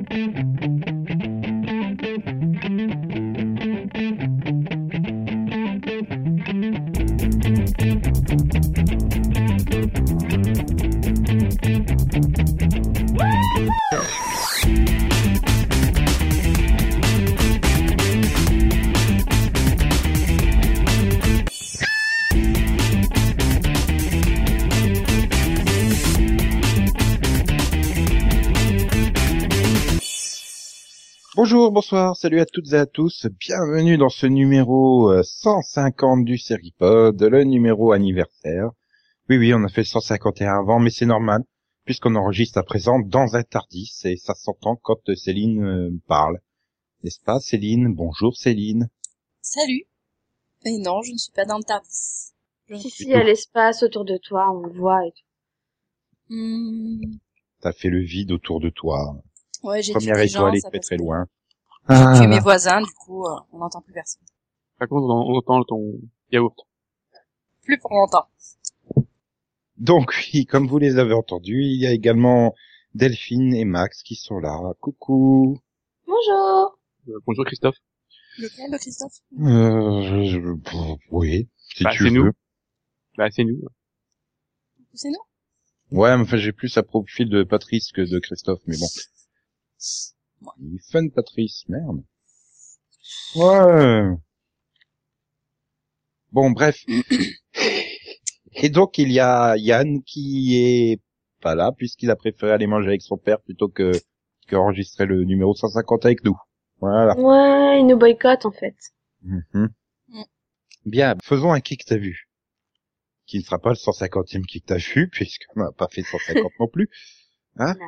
Mm-hmm. Bonjour, bonsoir, salut à toutes et à tous, bienvenue dans ce numéro euh, 150 du Seripod, le numéro anniversaire. Oui, oui, on a fait le 151 avant, mais c'est normal, puisqu'on enregistre à présent dans un Tardis, et ça s'entend quand Céline euh, parle. N'est-ce pas, Céline? Bonjour, Céline. Salut. Et non, je ne suis pas dans le TARDIS. Je- Si, si, il y a l'espace autour de toi, on le voit et tout. Hmm, T'as fait le vide autour de toi. Ouais, j'ai Première tué des gens, étoile est ça très pas. J'ai Ah. tué mes voisins, du coup, euh, on n'entend plus personne. Par contre, on on entend ton yaourt. Plus pour longtemps. Donc oui, comme vous les avez entendus, il y a également Delphine et Max qui sont là. Coucou. Bonjour Euh, bonjour Christophe. Lequel, le Christophe? Euh, je- oui, si Bah, tu c'est veux. nous. Bah, c'est nous. C'est nous? Ouais, mais enfin, j'ai plus à profil de Patrice que de Christophe, mais bon. Il est fun, Patrice, merde. Ouais. Bon, bref. Et donc, il y a Yann qui est pas là, puisqu'il a préféré aller manger avec son père plutôt que qu'enregistrer le numéro 150 avec nous. Voilà. Ouais, il nous boycotte en fait. Mhm. Mm. Bien, faisons un kick t'as vu. Qui ne sera pas le 150e kick t'as vu, puisqu'on n'a pas fait 150 non plus. Hein? Non.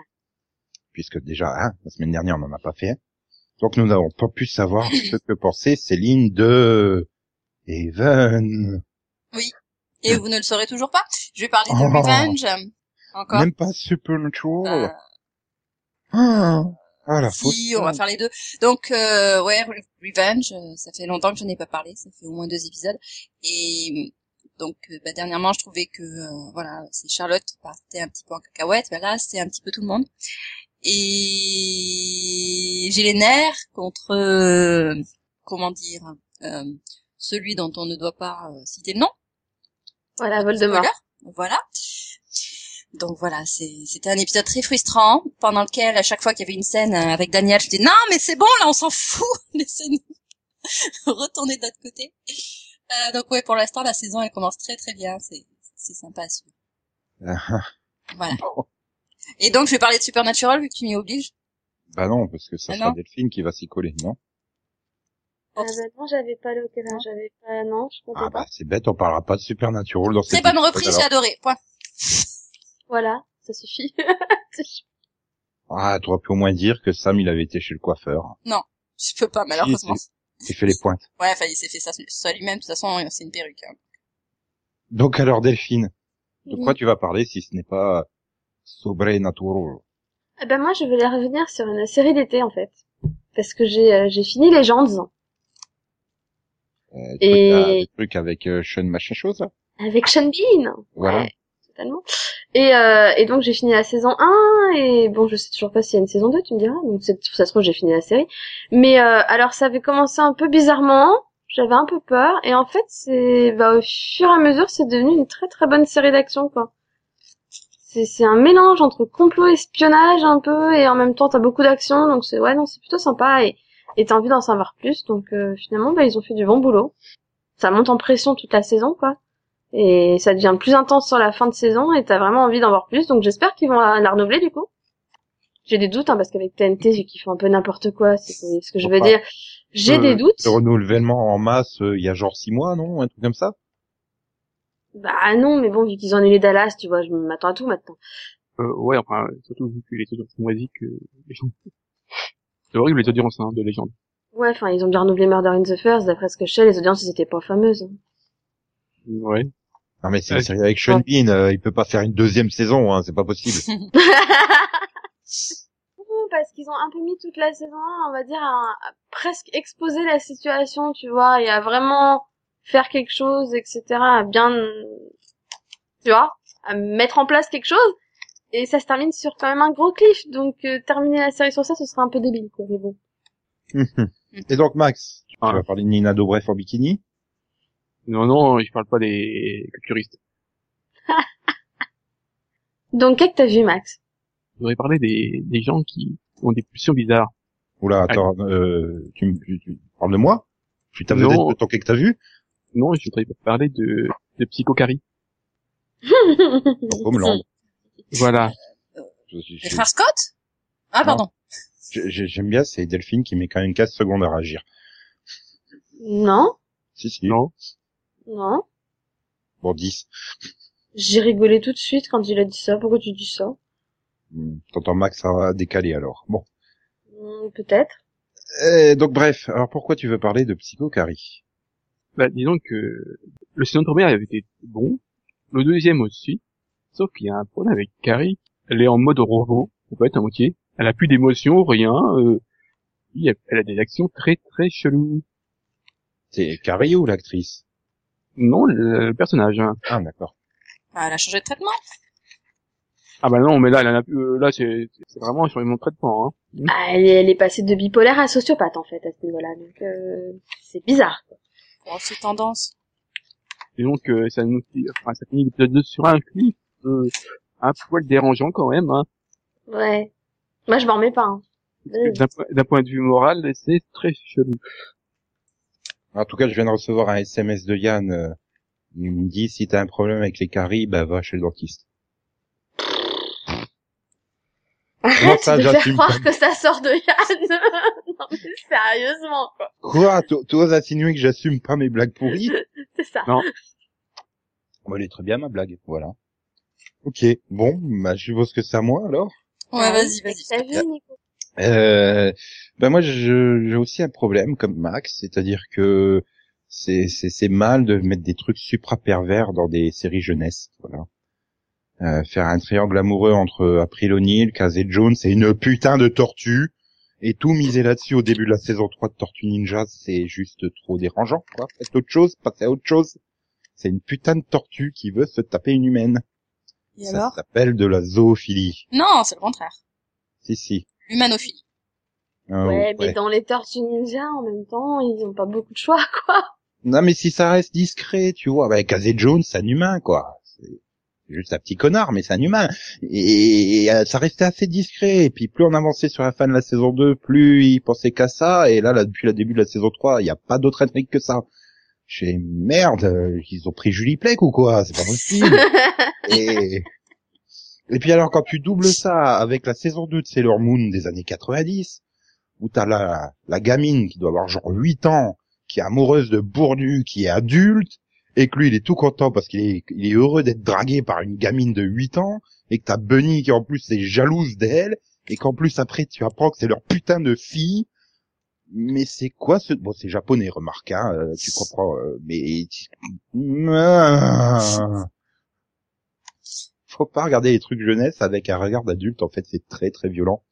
Puisque déjà, hein, la semaine dernière, on n'en a pas fait. Donc nous n'avons pas pu savoir ce que pensait Céline de Even. Et vous ne le saurez toujours pas Je vais parler de Oh. Revenge. Encore. Même pas Supernatural. Euh, Ah, ah, la faute. si, on va faire les deux. Donc, euh, ouais, Re- Revenge, euh, ça fait longtemps que je n'en ai pas parlé, ça fait au moins deux épisodes. Et donc, euh, bah, dernièrement, je trouvais que, euh, voilà, c'est Charlotte qui partait un petit peu en cacahuète, bah, là, c'est un petit peu tout le monde. Et j'ai les nerfs contre, euh, comment dire, euh, celui dont on ne doit pas euh, citer le nom. Voilà, Voldemort. Spoiler. Voilà. Donc voilà, c'est- c'était un épisode très frustrant, pendant lequel, à chaque fois qu'il y avait une scène euh, avec Daniel, je disais, non, mais c'est bon, là, on s'en fout, laissez-nous retourner de l'autre côté. Euh, donc ouais, pour l'instant, la saison, elle commence très très bien, c'est c'est sympa à suivre. Ah, Voilà. Et donc, je vais parler de Supernatural, vu que tu m'y obliges. bah non, parce que ça Ah sera non Delphine qui va s'y coller, non? Ah, bah, non, j'avais pas l'occasion, j'avais pas, non, je comptais Ah pas. bah c'est bête, on parlera pas de Supernatural dans cette bonne épisode, reprise, j'ai adoré. Point. Voilà, ça suffit. Ah, tu aurais pu au moins dire que Sam, il avait été chez le coiffeur. Je peux pas, malheureusement. Il fait les pointes. Ouais, enfin, il s'est fait ça, ça lui-même. De toute façon, c'est une perruque. hein. Donc alors, Delphine, de Oui. quoi tu vas parler si ce n'est pas Sobrenatural Eh ben moi, je voulais revenir sur une série d'été en fait, parce que j'ai euh, j'ai fini Legends euh, Et- truc, à- des trucs avec euh, Sean machin chose, là avec Sean Bean. Voilà. Ouais, totalement. Et euh, et donc j'ai fini la saison 1 et bon, je sais toujours pas s'il y a une saison 2, tu me diras. Donc ça se trouve j'ai fini la série. Mais euh, alors ça avait commencé un peu bizarrement. J'avais un peu peur et en fait c'est bah, au fur et à mesure c'est devenu une très très bonne série d'action quoi. C'est c'est un mélange entre complot espionnage un peu et en même temps t'as beaucoup d'action donc c'est ouais non c'est plutôt sympa et et t'as envie d'en savoir plus donc euh, finalement bah ils ont fait du bon boulot. Ça monte en pression toute la saison quoi et ça devient plus intense sur la fin de saison et t'as vraiment envie d'en voir plus donc j'espère qu'ils vont la, la renouveler du coup. J'ai des doutes hein, parce qu'avec TNT vu qu'ils font un peu n'importe quoi c'est ce que je veux Enfin, dire. J'ai Euh, des doutes. Le renouvellement en masse, euh, il y a genre six mois, non? Un truc comme ça? Bah non, mais bon, vu qu'ils ont annulé Dallas, tu vois, je m'attends à tout maintenant. Euh, ouais, enfin, surtout vu que les audiences sont moisies que les gens... C'est horrible les audiences, hein, de légende. Ouais, enfin, ils ont bien renouvelé Murder in the First, d'après ce que je sais, les audiences, elles étaient pas fameuses. Ouais. Non mais c'est une série avec Sean Bean, euh, il peut pas faire une deuxième saison, hein, c'est pas possible. Parce qu'ils ont un peu mis toute la saison 1, on va dire, à, à presque exposer la situation, tu vois, et à vraiment faire quelque chose, etc., à bien, tu vois, à mettre en place quelque chose. et ça se termine sur quand même un gros cliff, donc euh, terminer la série sur ça, ce serait un peu débile, quoi. Mais bon. Et donc Max, tu Ah. vas parler de Nina Dobrev en bikini? Non, non, je parle pas des culturistes. Donc, qu'est-ce que t'as vu, Max? Je voudrais parler des, des gens qui ont des pulsions bizarres. Oula, attends, euh, tu, me- tu, tu parles de moi? Tu t'as vu Non. de ton que t'as vu? Non, je voudrais parler de, de Psychocari. Homeland. Voilà. Je- je- Les frères Scott? Ah, pardon. J'aime bien, c'est Delphine qui met quand même 15 secondes à réagir. non, Si, si. Non. non. Bon, 10. J'ai rigolé tout de suite quand il a dit ça. Pourquoi tu dis ça? Hmm, T'entends Max a décalé alors. Bon. Hmm, Peut-être. Euh, donc bref, alors pourquoi tu veux parler de Psycho Carrie Bah, disons que le saison premier avait été bon. Le deuxième aussi. Sauf qu'il y a un problème avec Carrie. Elle est en mode robot, en fait, à moitié. Elle a plus d'émotions, rien. Euh, elle a des actions très très cheloues. C'est Carrie ou l'actrice? Non, le, le personnage. hein. Ah d'accord. Ah, elle a changé de traitement? Ah bah non, mais là, elle en a plus- euh, là, c'est vraiment sur mon traitement. Hein. Ah, elle, est, elle est passée de bipolaire à sociopathe en fait à ce niveau-là. Donc euh, c'est bizarre. quoi. Oh, c'est tendance. Disons que ça nous, enfin, ça finit l'épisode 2 sur un clip euh, un poil dérangeant quand même. Hein. Ouais. Moi je m'en remets pas. hein. Euh, D'un point- d'un point de vue moral, c'est très chelou. En tout cas, je viens de recevoir un SMS de Yann. euh, il me dit si t'as un problème avec les caries, bah va chez le dentiste. Arrête ça, de faire croire que ça sort de Yann. non mais sérieusement quoi? Quoi Tu tu oses insinuer que j'assume pas mes blagues pourries? C'est ça. Non. Bon, elle est très bien ma blague, voilà. Ok, bon, bah je suppose que c'est à moi alors. Ouais, Ah, vas-y, mais vas-y. T'as vu Nico Euh, ben moi je- j'ai aussi un problème comme Max, c'est-à-dire que c'est c'est c'est mal de mettre des trucs supra pervers dans des séries jeunesse, voilà. Euh, faire un triangle amoureux entre April O'Neil, Casey Jones, c'est une putain de tortue et tout miser là-dessus au début de la saison 3 de Tortue Ninja, c'est juste trop dérangeant, quoi. Faites autre chose, passez à autre chose. C'est une putain de tortue qui veut se taper une humaine. Et Ça s'appelle de la zoophilie. Non, c'est le contraire. Si si. Humanophilie. Euh, Ouais, mais ouais. dans les Tortues Ninja, en même temps, ils ont pas beaucoup de choix, quoi. Non, mais si ça reste discret, tu vois, bah, Casey Jones, c'est un humain, quoi. Juste un petit connard, mais c'est un humain. Et, euh, ça restait assez discret. Et puis, plus on avançait sur la fin de la saison 2, plus il pensait qu'à ça. Et là, là, depuis le début de la saison 3, il n'y a pas d'autre intrigue que ça. J'ai merde, ils ont pris Julie Plec ou quoi? C'est pas possible. et... et puis alors, quand tu doubles ça avec la saison 2 de Sailor Moon des années 90, où t'as la, la gamine qui doit avoir genre 8 ans, qui est amoureuse de Bournu, qui est adulte, et que lui, il est tout content parce qu'il est, il est heureux d'être dragué par une gamine de 8 ans, et que t'as Bunny qui en plus est jalouse d'elle, et qu'en plus après tu apprends que c'est leur putain de fille. Mais c'est quoi ce... Bon, c'est japonais, remarque, hein, euh, tu comprends, euh, mais... Ah. Faut pas regarder les trucs jeunesse avec un regard d'adulte, en fait, c'est très très violent.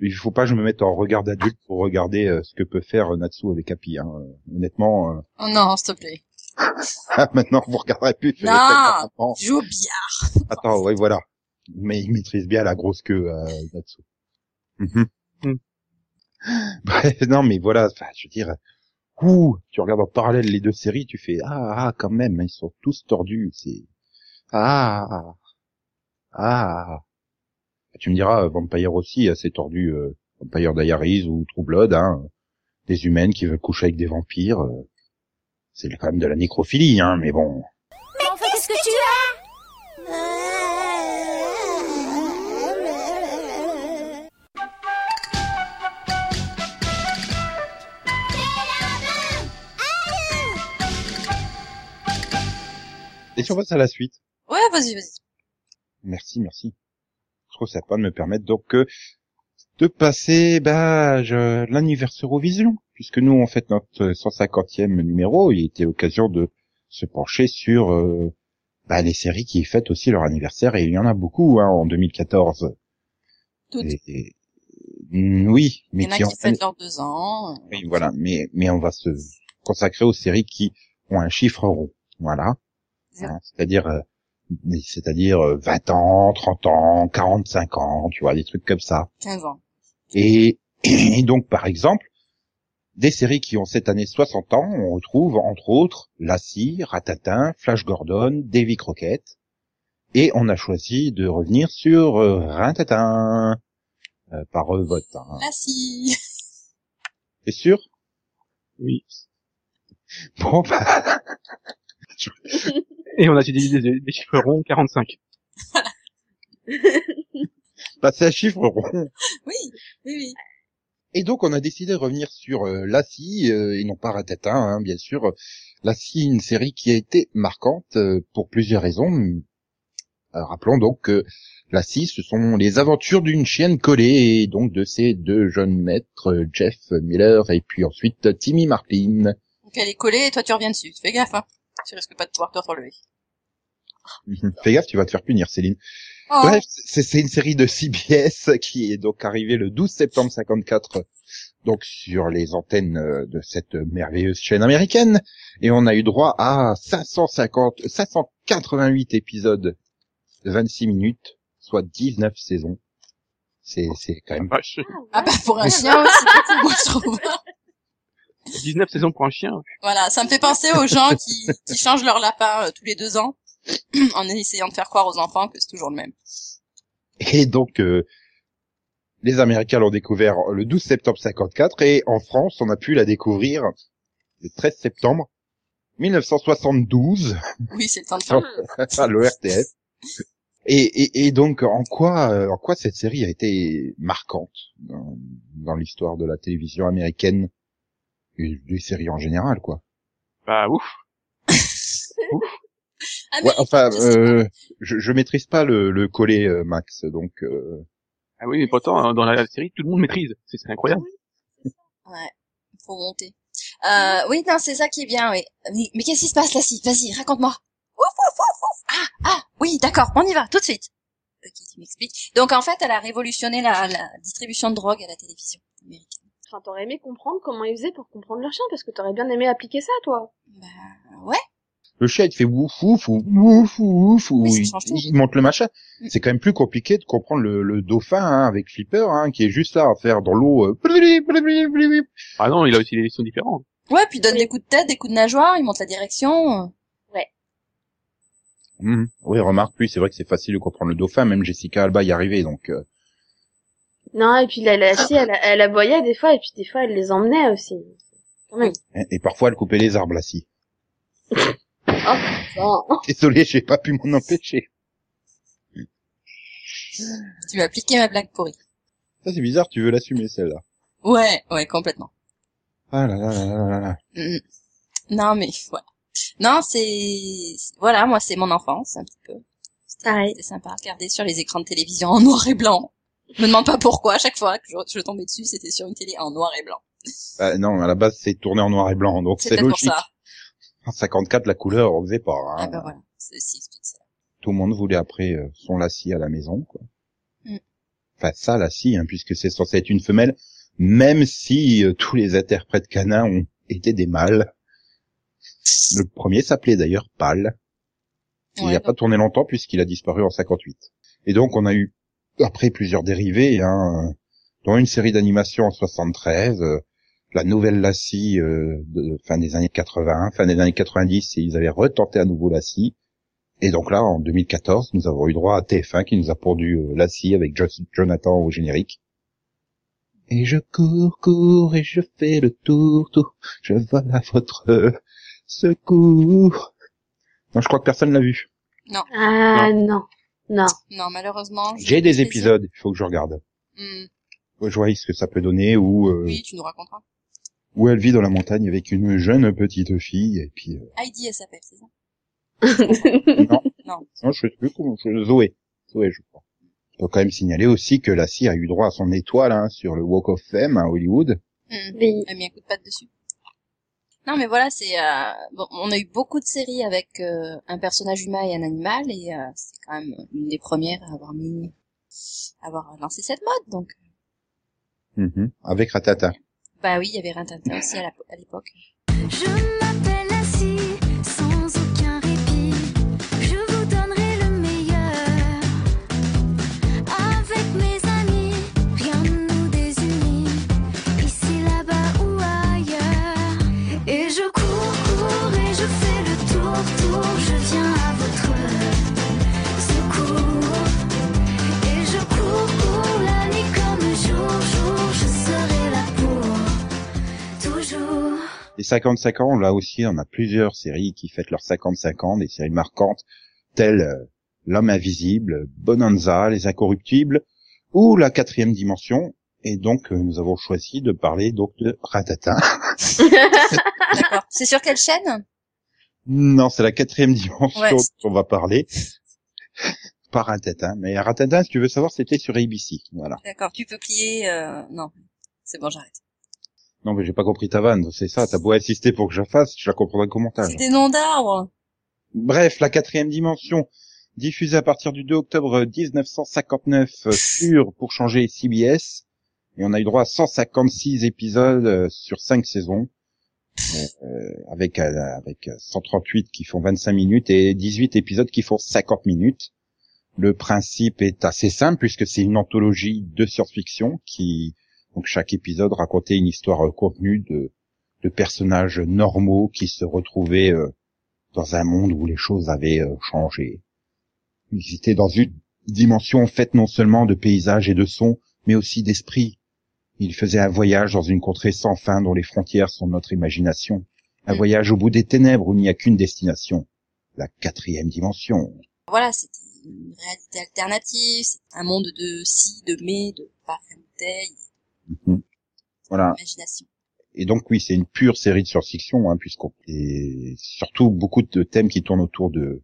Il faut pas que je me mette en regard d'adulte pour regarder euh, ce que peut faire Natsu avec Happy. Hein. Euh, Honnêtement, euh, Oh non, s'il te plaît. maintenant vous regarderez plus. Non. Joue bien. Attends, ouais, voilà. Mais il maîtrise bien la grosse queue, euh, Natsu. Mhm. Hmm. Bref, non, mais voilà, enfin, je veux dire, ouh, tu regardes en parallèle les deux séries, tu fais ah, ah quand même, ils sont tous tordus, c'est ah, ah. Tu me diras, Vampire aussi, assez tordu, euh, Vampire Diaries ou True Blood, hein, des humaines qui veulent coucher avec des vampires, euh, c'est quand même de la nécrophilie, hein, mais bon. En fait, qu'est-ce que tu as? Et si on passe à la suite? Ouais, vas-y, vas-y. Merci, merci. Trop sympa de me permettre donc euh, de passer bah, je, l'anniversaire Eurovision, puisque nous on fait notre 150e numéro, il était l'occasion de se pencher sur euh, bah, les séries qui fêtent aussi leur anniversaire, et il y en a beaucoup hein, en 2014. Toutes. Et- et- mm, oui, Il mais y en a qui qui ont- fêtent leurs deux ans. oui, voilà, mais mais on va se consacrer aux séries qui ont un chiffre rond, voilà. Hein, C'est-à-dire euh, c'est-à-dire euh, 20 ans, 30 ans, 45 ans, tu vois, des trucs comme ça. 15 ans. Et, et donc, par exemple, des séries qui ont cette année 60 ans, on retrouve entre autres Lassie, Ratatin, Flash Gordon, Davy Crockett, et on a choisi de revenir sur euh, Rintatin euh, par euh, vote. Hein. Si. T'es sûr? Oui. Bon, bah, Et on a utilisé des, des chiffres ronds 45. passer à chiffre rond. Oui, oui, oui. Et donc on a décidé de revenir sur euh, Lassie, euh, et non pas Ratatin, hein, bien sûr. Lassie, une série qui a été marquante euh, pour plusieurs raisons. Euh, rappelons donc que Lassie, ce sont les aventures d'une chienne collée, et donc de ces deux jeunes maîtres, euh, Jeff Miller et puis ensuite Timmy Marklin. Donc elle est collée et toi tu reviens dessus. Fais gaffe, hein. Tu risques pas de pouvoir te relever. Fais gaffe, tu vas te faire punir, Céline. Oh, Bref, c'est c'est une série de CBS qui est donc arrivée le 12 septembre 54, donc sur les antennes euh, de cette merveilleuse chaîne américaine, et on a eu droit à 550, 588 épisodes de 26 minutes, soit 19 saisons. C'est c'est quand même Vache. Ah bah pour un chien aussi, beaucoup, moi je trouve. 19 saisons pour un chien. Voilà, ça me fait penser aux gens qui, qui changent leur lapin euh, tous les deux ans en essayant de faire croire aux enfants que c'est toujours le même. Et donc, euh, les Américains l'ont découvert le 12 septembre 54 et en France, on a pu la découvrir le 13 septembre 1972 Oui, c'est le temps de faire. à l'ORTF. Et, et, et donc, en quoi, euh, en quoi cette série a été marquante dans, dans l'histoire de la télévision américaine et des séries en général, quoi? Bah ouf. Mais Ouais, enfin, je sais pas. euh, je, je maîtrise pas le, le collet euh, Max, donc euh, Ah oui, mais pourtant, hein, dans la série, tout le monde maîtrise. C'est c'est incroyable. Ouais, faut monter. Euh, oui, non, c'est ça qui est bien, oui. Mais, mais qu'est-ce qui se passe là si Vas-y, raconte-moi. Ouf, ouf, ouf, ouf. Ah, ah, oui, d'accord, on y va, tout de suite. Ok, tu m'expliques. Donc en fait, elle a révolutionné la, la distribution de drogue à la télévision américaine. Enfin, t'aurais aimé comprendre comment ils faisaient pour comprendre leur chien, parce que t'aurais bien aimé appliquer ça, toi. Bah ouais. Le chien il te fait ouf ouf ou ouf ouf ou Oui, il, il monte le machin. Mm. C'est quand même plus compliqué de comprendre le, le dauphin hein, avec Flipper hein, qui est juste là à faire dans l'eau. euh. Ah non, il a aussi des sons différents. Ouais, puis il donne Oui. des coups de tête, des coups de nageoire, il monte la direction. Mhm. Oui, remarque, oui, c'est vrai que c'est facile de comprendre le dauphin, même Jessica Alba y arrivait, donc euh, Non, et puis la, la fille, elle, elle aboyait des fois, et puis des fois, elle les emmenait aussi. Quand même. et, et parfois elle coupait les arbres là, si. Désolé, j'ai pas pu m'en empêcher. Tu vas appliquer ma blague pourrie. Ça c'est bizarre, tu veux l'assumer celle-là. Ouais, ouais, complètement. Ah là là là là là là. Mm. Non, mais voilà. Non, c'est voilà, moi c'est mon enfance un petit peu. C'était sympa à regarder sur les écrans de télévision en noir et blanc. Je me demande pas pourquoi, à chaque fois que je, je tombais dessus, c'était sur une télé en noir et blanc. Bah, non, à la base c'est tourné en noir et blanc, donc C'est pour logique. ça. En 54, la couleur, on faisait pas. Hein. Ah bah voilà, ceci explique ça. Tout le monde voulait après euh, son lassie à la maison, quoi. Mm. Enfin, ça, lassie, hein, puisque c'est censé être une femelle, même si euh, tous les interprètes canins ont été des mâles. Le premier s'appelait d'ailleurs Pâle. Il Ouais, n'a pas tourné longtemps puisqu'il a disparu en 58. Et donc, on a eu, après, plusieurs dérivés, hein, dont une série d'animation en 73, euh, la nouvelle Lassie euh, de fin des années 80, fin des années 90, et ils avaient retenté à nouveau Lassie. Et donc là, en 2014, nous avons eu droit à TF1 qui nous a pondu euh, Lassie avec Jo- Jonathan au générique. Et je cours, cours, et je fais le tour, tour, je vole à votre secours. Non, je crois que personne l'a vu. Ah, non. Non. Non, malheureusement. J'ai des épisodes, il faut que je regarde. Hmm, Je vois ce que ça peut donner, où, euh, Oui, tu nous raconteras. Où elle vit dans la montagne avec une jeune petite fille, et puis... euh, Heidi, elle s'appelle, c'est ça? Non, Non. non, je sais plus comment... je- Zoé. Zoé, je crois. Il faut quand même signaler aussi que Lassie a eu droit à son étoile hein, sur le Walk of Fame à Hollywood. Hmm, Oui. Elle a mis un coup de patte dessus. Non, mais voilà, c'est euh, bon, on a eu beaucoup de séries avec euh, un personnage humain et un animal, et euh, c'est quand même une des premières à avoir mis, à avoir lancé cette mode. Donc, Mhm. Avec Ratata. Bah oui, il y avait Rintintin aussi à l'époque. 55 ans, là aussi, on a plusieurs séries qui fêtent leurs 55 ans, des séries marquantes, telles euh, L'homme invisible, Bonanza, Les Incorruptibles, ou La quatrième dimension. Et donc, euh, nous avons choisi de parler donc de Ratata. D'accord. C'est sur quelle chaîne? Non, c'est la quatrième dimension Ouais. dont on va parler. Pas Ratata, mais Ratata, si tu veux savoir, c'était sur ABC. Voilà. D'accord. Tu peux plier. Euh... Non. C'est bon, j'arrête. Non, mais j'ai pas compris ta vanne, c'est ça. T'as beau insister pour que je la fasse, je la comprendrai qu'au montage. C'est des noms d'arbres. Bref, la quatrième dimension, diffusée à partir du 2 octobre 1959 euh, sur, pour changer, CBS. Et on a eu droit à 156 épisodes euh, sur 5 saisons, euh, avec, euh, avec euh, 138 qui font 25 minutes et 18 épisodes qui font 50 minutes. Le principe est assez simple puisque c'est une anthologie de science-fiction qui, donc chaque épisode racontait une histoire euh, contenue de, de personnages normaux qui se retrouvaient euh, dans un monde où les choses avaient euh, changé. Ils étaient dans une dimension faite non seulement de paysages et de sons, mais aussi d'esprit. Ils faisaient un voyage dans une contrée sans fin dont les frontières sont notre imagination. Un Mm. voyage au bout des ténèbres où il n'y a qu'une destination. La quatrième dimension. Voilà, c'était une réalité alternative. C'est un monde de si, de mais, de parfum bouteille, Mhm. Voilà. Et donc oui, c'est une pure série de science-fiction, hein, puisqu'on et surtout beaucoup de thèmes qui tournent autour de,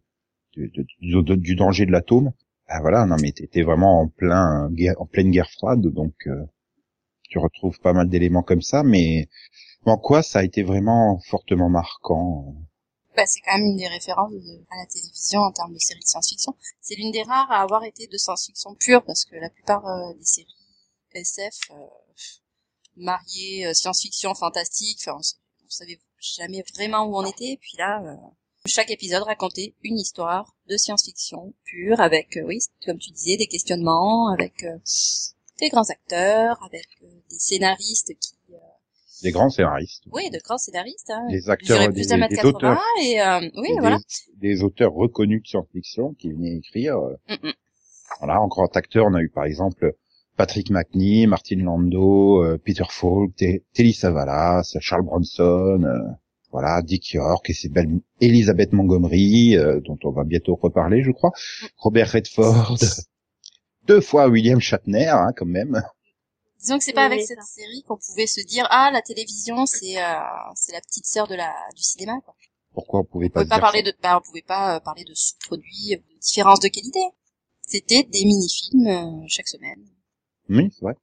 de- de- du, de- du danger de l'atome. Ah voilà, non mais t'étais vraiment en plein guerre- en pleine guerre froide, donc euh, tu retrouves pas mal d'éléments comme ça, mais en quoi ça a été vraiment fortement marquant? Bah, c'est quand même une des références de- à la télévision en termes de séries de science-fiction. C'est l'une des rares à avoir été de science-fiction pure parce que la plupart euh, des séries SF euh, mariées euh, science-fiction fantastique, enfin, on, on savait jamais vraiment où on était. Et puis là, euh, chaque épisode racontait une histoire de science-fiction pure avec, euh, oui, comme tu disais, des questionnements, avec euh, des grands acteurs, avec euh, des scénaristes qui, Des grands scénaristes, oui, de grands scénaristes, hein, des acteurs, des, des 80 auteurs, et euh, oui, des- voilà. des auteurs reconnus de science-fiction qui venaient écrire. euh, Mm, mm. Voilà, en grand acteur, on a eu par exemple Patrick McNee, Martin Landau, euh, Peter Falk, Te- Telly Savalas, Charles Bronson, euh, voilà, Dick York et c'est belle Elizabeth Montgomery, euh, dont on va bientôt reparler, je crois, Robert Redford, deux fois William Shatner, hein, quand même. Disons que c'est pas avec Oui, cette série qu'on pouvait se dire ah la télévision c'est euh, c'est la petite sœur de la du cinéma quoi. Pourquoi on pouvait On pas pouvait pas parler ça de bah on pouvait pas euh, parler de sous-produits, de différences de qualité. C'était des mini-films euh, chaque semaine. Oui, c'est vrai.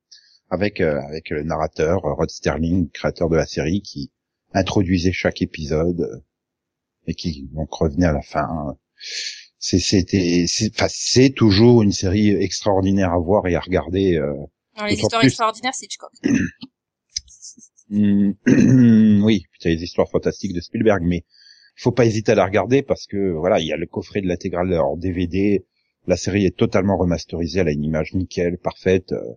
Avec euh, avec le narrateur euh, Rod Sterling, créateur de la série, qui introduisait chaque épisode euh, et qui donc revenait à la fin. C'est c'était c'est enfin, c'est toujours une série extraordinaire à voir et à regarder. euh. Dans les histoires plus- extraordinaires, c'est Hitchcock. Hmm, oui, t'as les histoires fantastiques de Spielberg, mais faut pas hésiter à la regarder parce que voilà, il y a le coffret de l'intégrale en DVD. La série est totalement remasterisée, elle a une image nickel, parfaite. Euh,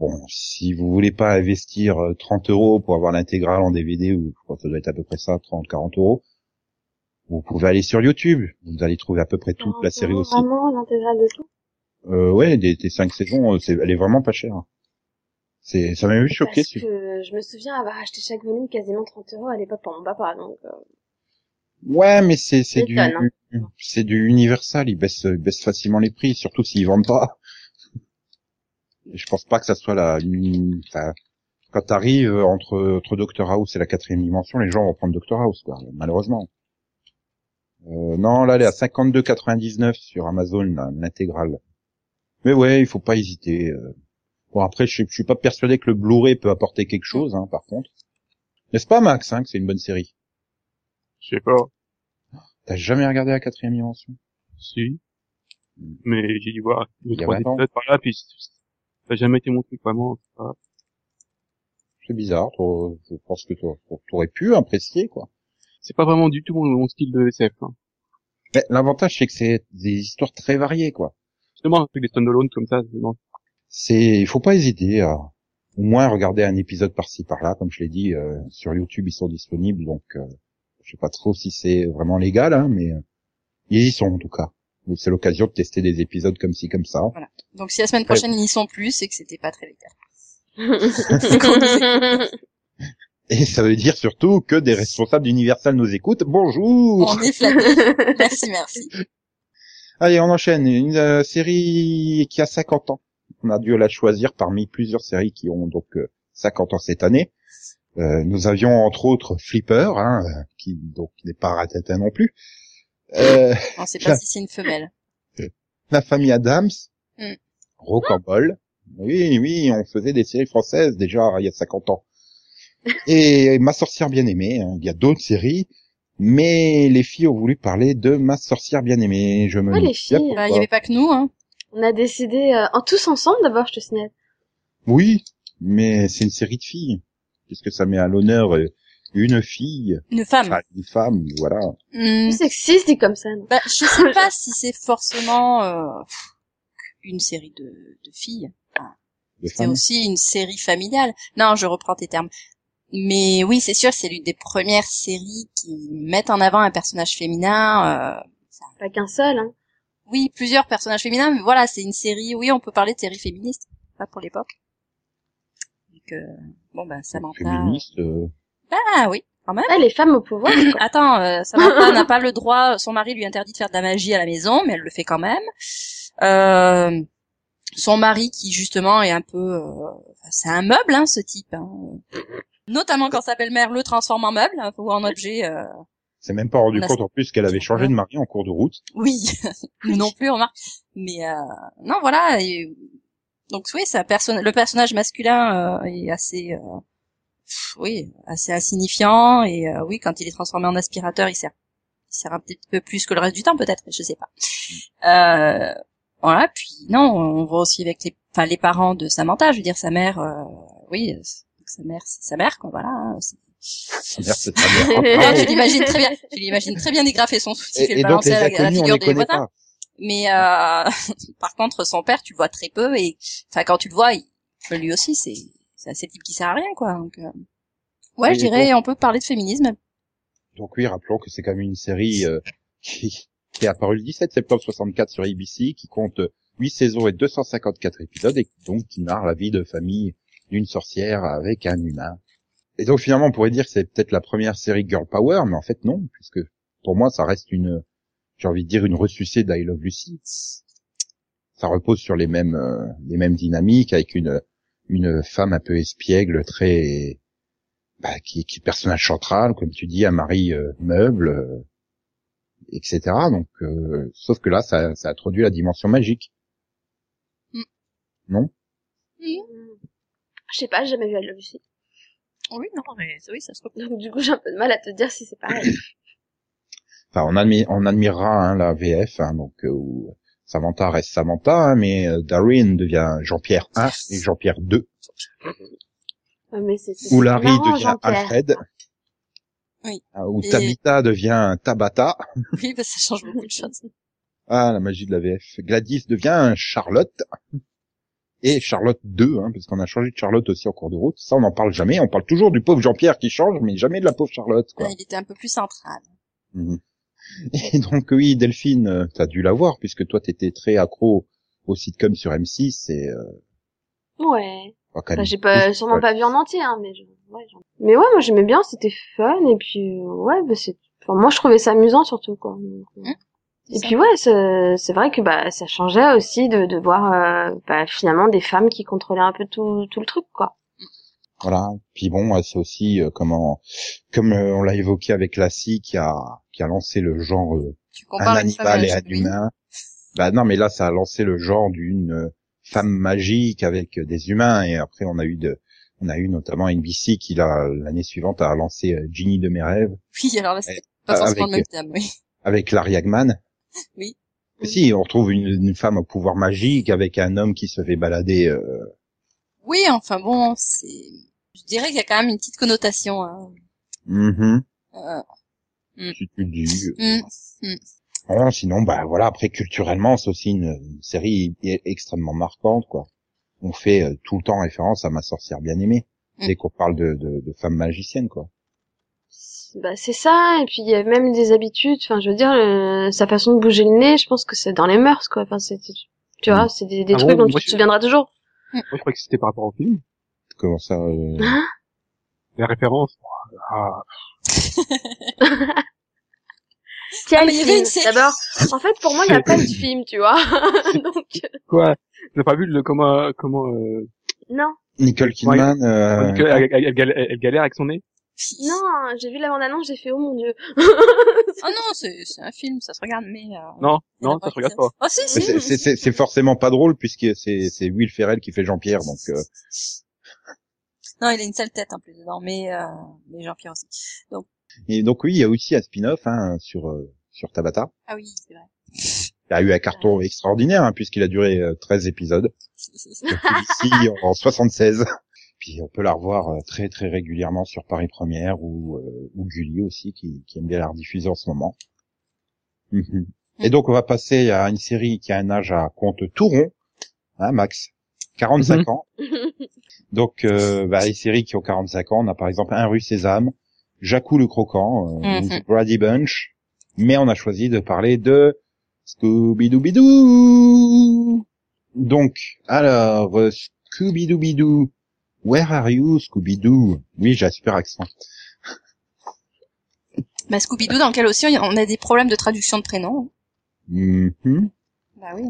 Bon, si vous voulez pas investir euh, 30 euros pour avoir l'intégrale en DVD, ou je crois que ça doit être à peu près ça, 30, 40 euros, vous pouvez aller sur YouTube. Vous allez trouver à peu près toute la série aussi. Vraiment, l'intégrale de tout? Euh, ouais, des, des cinq saisons, euh, c'est, elle est vraiment pas chère. C'est, ça m'a même choqué. Parce si- que je me souviens avoir acheté chaque volume quasiment 30 euros à l'époque pour mon papa, donc euh, Ouais, mais c'est, c'est du, M'étonne, c'est du Universal. Ils baissent, ils baissent facilement les prix, surtout s'ils vendent pas. Et Je pense pas que ça soit la, quand t'arrives entre, entre Doctor House et la quatrième dimension, les gens vont prendre Doctor House, quoi, malheureusement. Euh, non, là, elle est à 52,99 sur Amazon, l'intégrale. Mais ouais, il faut pas hésiter. euh. Bon, après, je, suis- je suis pas persuadé que le Blu-ray peut apporter quelque chose, hein, par contre. N'est-ce pas, Max, hein, que c'est une bonne série? Je sais pas. T'as jamais regardé la quatrième dimension? Si. Mais j'ai dû voir deux, trois 20 ans. épisodes par là, puis ça n'a jamais été mon truc vraiment. c'est bizarre, je pense que t'aurais pu apprécier, quoi. C'est pas vraiment du tout mon, mon style de SF. Hein. L'avantage, c'est que c'est des histoires très variées, quoi. Justement, un truc des standalone comme ça. C'est, il faut pas hésiter à au moins regarder un épisode par-ci par-là, comme je l'ai dit, euh, sur YouTube ils sont disponibles, donc euh, je sais pas trop si c'est vraiment légal, hein, mais euh, ils y sont en tout cas. Donc, C'est l'occasion de tester des épisodes comme ci comme ça. Donc si la semaine prochaine ils n'y sont plus, c'est que c'était pas très légal. Et ça veut dire surtout que des responsables d'Universal nous écoutent. Bonjour On est flattés. merci, merci. Allez, on enchaîne. Une euh, série qui a 50 ans. On a dû la choisir parmi plusieurs séries qui ont donc euh, 50 ans cette année. Euh, nous avions entre autres Flipper, hein, euh, qui donc n'est pas Ratata non plus. Euh, On sait pas si c'est une femelle. la famille Adams, Mm. Rocambole. Oui, oui, on faisait des séries françaises déjà il y a 50 ans. Et Ma sorcière bien-aimée, hein, il y a d'autres séries, mais les filles ont voulu parler de Ma sorcière bien-aimée. Je me Ouais, les demande bien filles. Bah, il y avait pas que nous, hein. On a décidé euh, en tous ensemble d'abord, je te signale. Oui, mais c'est une série de filles, puisque ça met à l'honneur euh, une fille, Une femme. enfin, une femme, voilà. C'est sexiste dit comme ça. Bah, je sais pas si c'est forcément euh, une série de, de filles. De C'est aussi une série familiale. Non, je reprends tes termes. Mais oui, c'est sûr, c'est l'une des premières séries qui mettent en avant un personnage féminin. euh, Pas qu'un seul. Hein. oui, plusieurs personnages féminins, mais voilà, c'est une série. Oui, on peut parler de série féministe, pas pour l'époque. Donc, euh, bon ben, Samantha. Féministe, euh, Ah oui, quand même. Ouais, les femmes au pouvoir. quoi. Attends, euh, Samantha n'a pas le droit, son mari lui interdit de faire de la magie à la maison, mais elle le fait quand même. Euh, son mari qui justement est un peu, euh, c'est un meuble, hein, ce type. hein. Notamment quand sa belle-mère le transforme en meuble hein, ou en objet. euh, c'est même pas rendu compte en plus qu'elle avait changé de mari en cours de route. Oui, nous non plus, remarque. Mais euh, non, voilà. et- donc oui, un perso- le personnage masculin euh, est assez, euh, pff, oui, assez insignifiant. Et euh, oui, quand il est transformé en aspirateur, il sert, il sert un petit peu plus que le reste du temps, peut-être. Je sais pas. Euh, voilà. Puis non, on voit aussi avec les, enfin les parents de Samantha. Je veux dire, sa mère, euh, oui, sa mère, c'est sa mère, quoi. Voilà. hein, Sa mère, c'est très bien. Tu l'imagines très bien. Tu l'imagines très bien dégrafer son soutif et, Et, le donc à la, à la inconnus, on figure les des connaît pas. Mais euh, par contre, son père, tu le vois très peu et enfin quand tu le vois, il, lui aussi, c'est c'est un type qui sert à rien quoi. Donc euh, ouais, je dirais, on peut parler de féminisme. Donc oui, rappelons que c'est quand même une série euh, qui, qui est apparue le 17 septembre 64 sur ABC, qui compte 8 saisons et 254 épisodes, et donc qui narre la vie de famille d'une sorcière avec un humain. Et donc finalement, on pourrait dire que c'est peut-être la première série Girl Power, mais en fait non, puisque pour moi, ça reste une, j'ai envie de dire, une ressucée d'I Love Lucy. Ça repose sur les mêmes, euh, les mêmes dynamiques, avec une, une femme un peu espiègle, très, bah, qui, qui est personnage central, comme tu dis, un mari euh, meuble, euh, etc. Donc, euh, sauf que là, ça, ça introduit la dimension magique. Mm. Non? Je sais pas, j'ai jamais vu I Love Lucy. Oui, non, mais oui, ça se trouve. Donc du coup, j'ai un peu de mal à te dire si c'est pareil. Enfin, on, admi- on admirera hein, la VF, hein, donc euh, où Samantha reste Samantha, hein, mais euh, Darwin devient Jean-Pierre 1 et Jean-Pierre 2, Ouais, mais où Larry marrant, devient. Alfred, Oui. hein, où Et- Tabitha devient Tabata, Oui, bah, ça change beaucoup de choses. ah la magie de la VF, Gladys devient Charlotte, et Charlotte 2, hein, parce qu'on a changé de Charlotte aussi en cours de route, ça on n'en parle jamais, on parle toujours du pauvre Jean-Pierre qui change, mais jamais de la pauvre Charlotte. Quoi. Il était un peu plus central. Mhm. Et donc oui, Delphine, euh, t'as dû la voir puisque toi t'étais très accro au sitcom sur M6 et euh, Ouais. Enfin, j'ai pas sûrement pas vu en entier, hein, mais je... ouais, j'en- mais ouais, moi j'aimais bien, c'était fun et puis euh, ouais, bah c'est. Enfin, moi je trouvais ça amusant surtout quoi. Donc, C'est Et ça. puis ouais, c'est c'est vrai que bah ça changeait aussi de, de voir euh, bah, finalement des femmes qui contrôlaient un peu tout, tout le truc quoi. Voilà. Puis bon, c'est aussi euh, comment, comme euh, on l'a évoqué avec Lassie qui a qui a lancé le genre euh, Tu un animal et un humain. Bah non, mais là ça a lancé le genre d'une euh, femme magique avec des humains et après on a eu de on a eu notamment NBC qui l'a l'année suivante a lancé Ginny de mes rêves Oui, alors là, c'était pas forcément avec- le même thème, oui. avec Larry Hagman. Oui. Mais Si, on retrouve une, une femme au pouvoir magique avec un homme qui se fait balader. euh, Oui, enfin bon, c'est. Je dirais qu'il y a quand même une petite connotation. Hein. mhm, Euh, si tu le dis. mm, Bon, sinon, bah voilà. Après, culturellement, c'est aussi une, une série e- extrêmement marquante, quoi. On fait euh, tout le temps référence à ma sorcière bien aimée Mm. dès qu'on parle de, de, de femmes magiciennes, quoi. Bah c'est ça et puis il y a même des habitudes. Enfin je veux dire le- sa façon de bouger le nez, je pense que c'est dans les mœurs quoi. Enfin c'est tu vois, c'est des, des Ah trucs bon dont Moi, tu te je- souviendras toujours. Moi, je croyais que c'était par rapport au film. Comment ça euh, Hein Les références, ah, Tiens, Ah, le mais il y avait film. une série. D'abord, en fait, pour moi, il n'y a pas de film, tu vois. Donc, quoi? T'as pas vu le comment comment euh, non. Nicole Kidman. euh, elle, elle- elle- elle galère, elle galère avec son nez? Non, j'ai vu la bande-annonce, j'ai fait, oh mon dieu. Oh non, c'est c'est un film, ça se regarde, mais... euh, Non, non, ça se regarde pas. Oh si, si. c'est- c'est- c'est c'est forcément pas drôle puisque c'est c'est Will Ferrell qui fait Jean-Pierre donc euh, Non, il a une sale tête en plus dedans, mais, euh, mais Jean-Pierre aussi. et donc oui il y a aussi un spin-off hein, sur euh, sur Tabata. Ah oui, c'est vrai. Il a eu un carton extraordinaire hein, puisqu'il a duré euh, 13 épisodes. ici en 76. Puis on peut la revoir euh, très très régulièrement sur Paris Première ou euh, ou Gulli aussi qui, qui aime bien la rediffuser en ce moment. Mhm. Et donc on va passer à une série qui a un âge à compte tout rond, hein, Max, 45 Mhm. ans. Donc euh, bah, les séries qui ont 45 ans, on a par exemple Un rue Sésame, Jacou le croquant, euh, Mhm. Brady Bunch, mais on a choisi de parler de Scooby-Dooby-Doo. Donc, alors, euh, Scooby-Dooby-Doo, where are you, Scooby-Doo? Oui, j'ai un super accent. Bah, Scooby-Doo, dans lequel aussi on a des problèmes de traduction de prénoms. Mhm. Bah oui.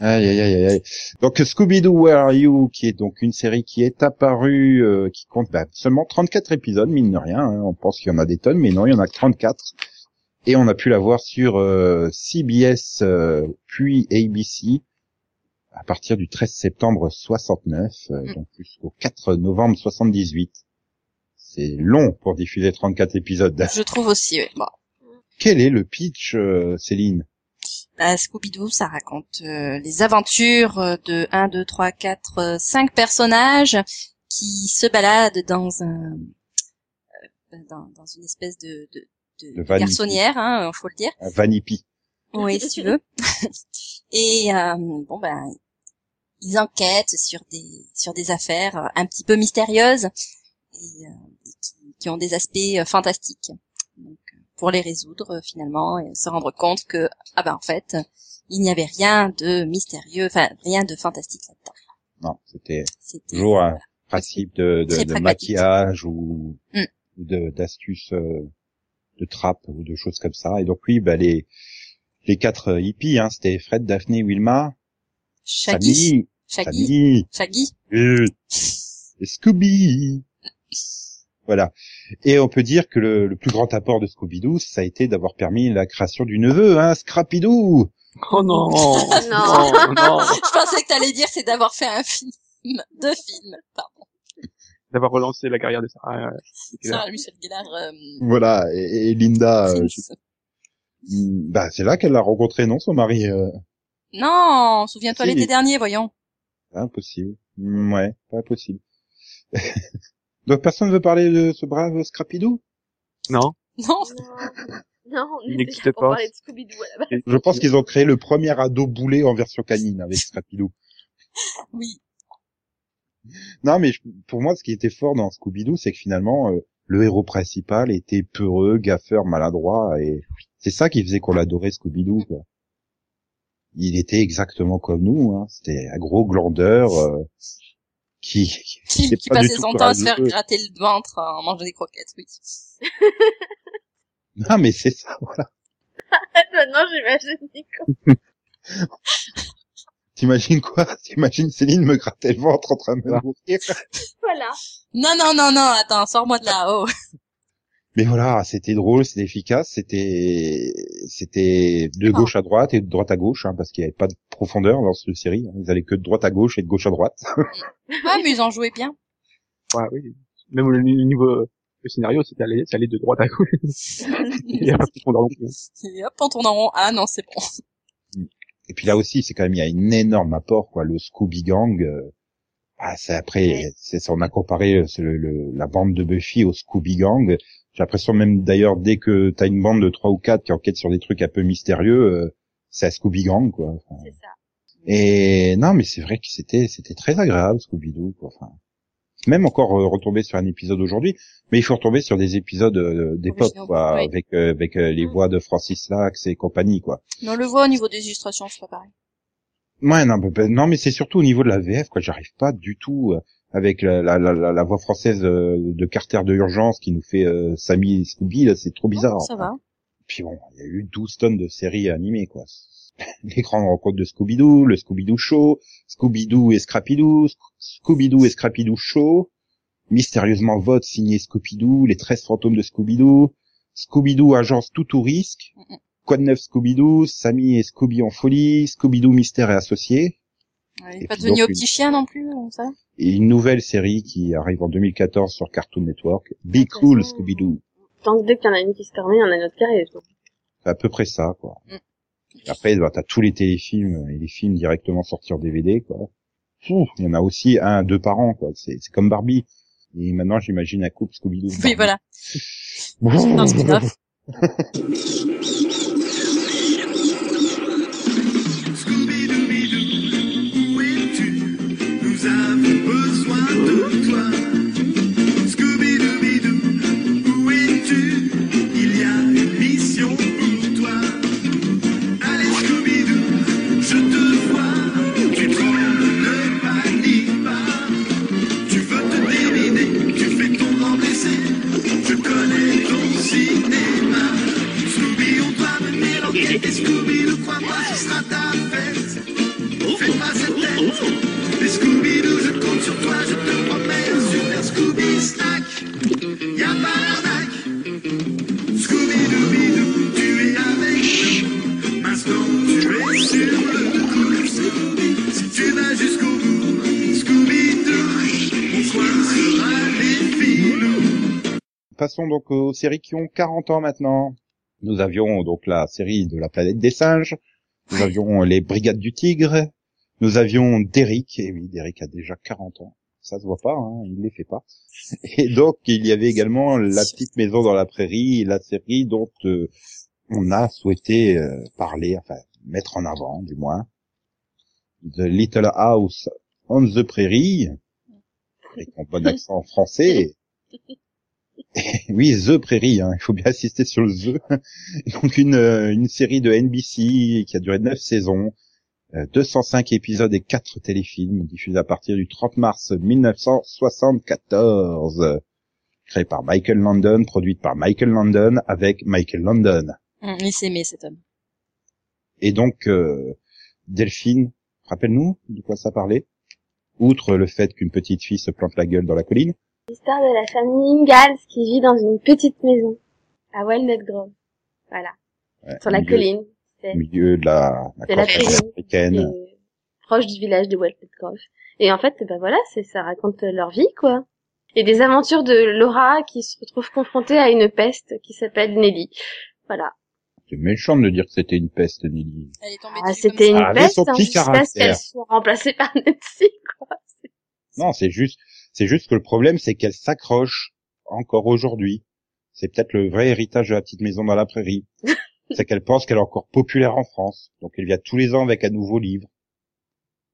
Aïe, aïe, aïe, aïe. Donc Scooby-Doo Where Are You, qui est donc une série qui est apparue, euh, qui compte bah, seulement 34 épisodes, mine de rien. hein. On pense qu'il y en a des tonnes, mais non, il y en a que 34. Et on a pu la voir sur euh, CBS euh, puis ABC à partir du 13 septembre 69, euh, Mm. donc jusqu'au 4 novembre 78. C'est long pour diffuser 34 épisodes. Je trouve aussi, oui. Bon. Quel est le pitch, euh, Céline? Bah, Scooby-Doo, ça raconte euh, les aventures euh, de 1, 2, 3, 4, 5 personnages qui se baladent dans un euh, dans, dans une espèce de, de, de, garçonnière, hein, faut le dire. Vanipi. Oui, si tu veux. Et euh, bon ben, ils enquêtent sur des sur des affaires euh, un petit peu mystérieuses et, euh, et qui, qui ont des aspects euh, fantastiques. Pour les résoudre euh, finalement et se rendre compte que ah ben en fait il n'y avait rien de mystérieux, enfin rien de fantastique là-dedans. Non, c'était toujours un principe de, de, de maquillage ou, Mm. de d'astuces euh, de trappe ou de choses comme ça. Et donc oui, bah les les quatre euh, hippies, hein, c'était Fred, Daphné, Wilma, Shaggy, Shaggy, Shaggy. euh, et Scooby. Voilà. Et on peut dire que le, le plus grand apport de Scooby-Doo, ça a été d'avoir permis la création du neveu, hein, Scrappy-Doo. Oh non, Non. non, non. Je pensais que t'allais dire c'est d'avoir fait un film, deux films, pardon. D'avoir relancé la carrière de Sarah. euh. Sarah Michel Gellar. Euh, Voilà. Et, et Linda, euh, je- bah c'est là qu'elle l'a rencontré, non, son mari. Euh... Non, souviens-toi Si. l'été dernier, voyons. Impossible. Mm, Ouais, pas possible. Donc personne veut parler de ce brave Scrappy-Doo Non. Non, Non, on Il était n'existe là pour pas. parler de Scooby-Doo à la base. Je pense qu'ils ont créé le premier ado boulet en version canine avec Scrappy-Doo. oui. Non, mais je- pour moi, ce qui était fort dans Scooby-Doo, c'est que finalement, euh, le héros principal était peureux, gaffeur, maladroit, et c'est ça qui faisait qu'on l'adorait Scooby-Doo. quoi. Il était exactement comme nous. Hein. C'était un gros glandeur euh, qui, qui Qui, passait son temps à se faire gratter le ventre en mangeant des croquettes, oui. Non, mais c'est ça. Voilà. Maintenant, j'imagine Nico. T'imagines quoi? T'imagines Céline me gratter le ventre en train de me mourir? Voilà. Non, non, non, non, attends, sors-moi de là, oh. Mais voilà, c'était drôle, c'était efficace, c'était c'était de Ah. gauche à droite et de droite à gauche, hein, parce qu'il n'y avait pas de profondeur dans cette série. hein. Ils allaient que de droite à gauche et de gauche à droite. Ah, mais ils en jouaient bien. Ouais, oui. Même le niveau, le scénario, c'était allé, ça allait de droite à gauche. Il y a pas de profondeur non plus. Et hop, on tourne en rond. Ah non, c'est bon. Et puis là aussi, c'est quand même il y a une énorme apport, quoi. Le Scooby Gang. euh, ah, c'est après, Ouais. c'est on a comparé euh, c'est le, le- la bande de Buffy au Scooby Gang. J'ai l'impression même d'ailleurs dès que t'as une bande de trois ou quatre qui enquête sur des trucs un peu mystérieux, euh, c'est un Scooby Gang, quoi. Enfin, C'est ça. Et non, mais c'est vrai que c'était c'était très agréable Scooby-Doo. quoi. Enfin, même encore euh, retomber sur un épisode aujourd'hui, mais il faut retomber sur des épisodes euh, d'époque, quoi, avec euh, avec euh, les Mm. voix de Francis Lax et compagnie, quoi. Mais on le voit au niveau des illustrations, c'est pas pareil. Ouais, non, mais, ben, non, mais c'est surtout au niveau de la VF, quoi. J'arrive pas du tout euh, avec la, la, la, la- voix française de, de Carter de Urgence qui nous fait euh, Sammy et Scooby, là, c'est trop bizarre. Oh, ça va. Puis bon, il y a eu 12 tonnes de séries animées, quoi. Les grandes rencontres de Scooby-Doo, le Scooby-Doo Show, Scooby-Doo et Scrappy-Doo, Sc- Scooby-Doo et Scrappy-Doo Show, Mystérieusement Vote signé Scooby-Doo, Les 13 fantômes de Scooby-Doo, Scooby-Doo Agence Tout au risque, Mhm. Quoi de neuf Scooby-Doo, Sammy et Scooby en folie, Scooby-Doo Mystère et Associés, Ouais, il est pas devenu au petit chien non plus, euh, ça? Et une nouvelle série qui arrive en 2014 sur Cartoon Network, Be Cool façon, Scooby-Doo. Tant que dès qu'il y en a une qui se termine, il y en a une autre qui arrive. C'est à peu près ça, quoi. Mm. Après, bah, t'as tous les téléfilms et les films directement sortis en DVD, quoi. Ouh, Il y en a aussi un, deux par an, quoi. C'est c'est comme Barbie. Et maintenant, j'imagine un couple Scooby-Doo. Oui, voilà. Barbie. Passons donc aux séries qui ont 40 ans maintenant. Nous avions donc la série de la planète des singes. Nous avions les Brigades du Tigre. Nous avions Derrick. Et oui, Derrick a déjà 40 ans. Ça se voit pas, hein, il les fait pas. Et donc, il y avait également La Petite Maison dans la Prairie, la série dont euh, on a souhaité euh, parler, enfin, mettre en avant, du moins. The Little House on the Prairie, avec mon bon accent français. oui, The Prairie, hein, il faut bien insister sur le The. Donc une, euh, une série de NBC qui a duré 9 saisons, euh, 205 épisodes et 4 téléfilms diffusés à partir du 30 mars 1974. Créé par Michael Landon, produite par Michael Landon avec Michael Landon. Hum, il s'aimait cet homme. Et donc, euh, Delphine, rappelle-nous de quoi ça parlait? Outre le fait qu'une petite fille se plante la gueule dans la colline. L'histoire de la famille Ingalls qui vit dans une petite maison à Walnut Grove. Voilà. Ouais, Sur la milieu- colline. C'est Au milieu de la, la De la américaine. et proche du village de Walnut Grove. Et en fait, ben voilà, c'est ça raconte leur vie, quoi. Et des aventures de Laura qui se retrouve confrontée à une peste qui s'appelle Nelly. Voilà. C'est méchant de dire que c'était une peste, Nelly. Elle est tombée Ah, c'était une ça. Ah, peste son hein, petit jusqu'à ce caractère. qu'elle soit remplacée par Nancy, quoi. Non, c'est juste, c'est juste que le problème, c'est qu'elle s'accroche encore aujourd'hui. C'est peut-être le vrai héritage de la petite maison dans la prairie. c'est qu'elle pense qu'elle est encore populaire en France. Donc elle vient tous les ans avec un nouveau livre.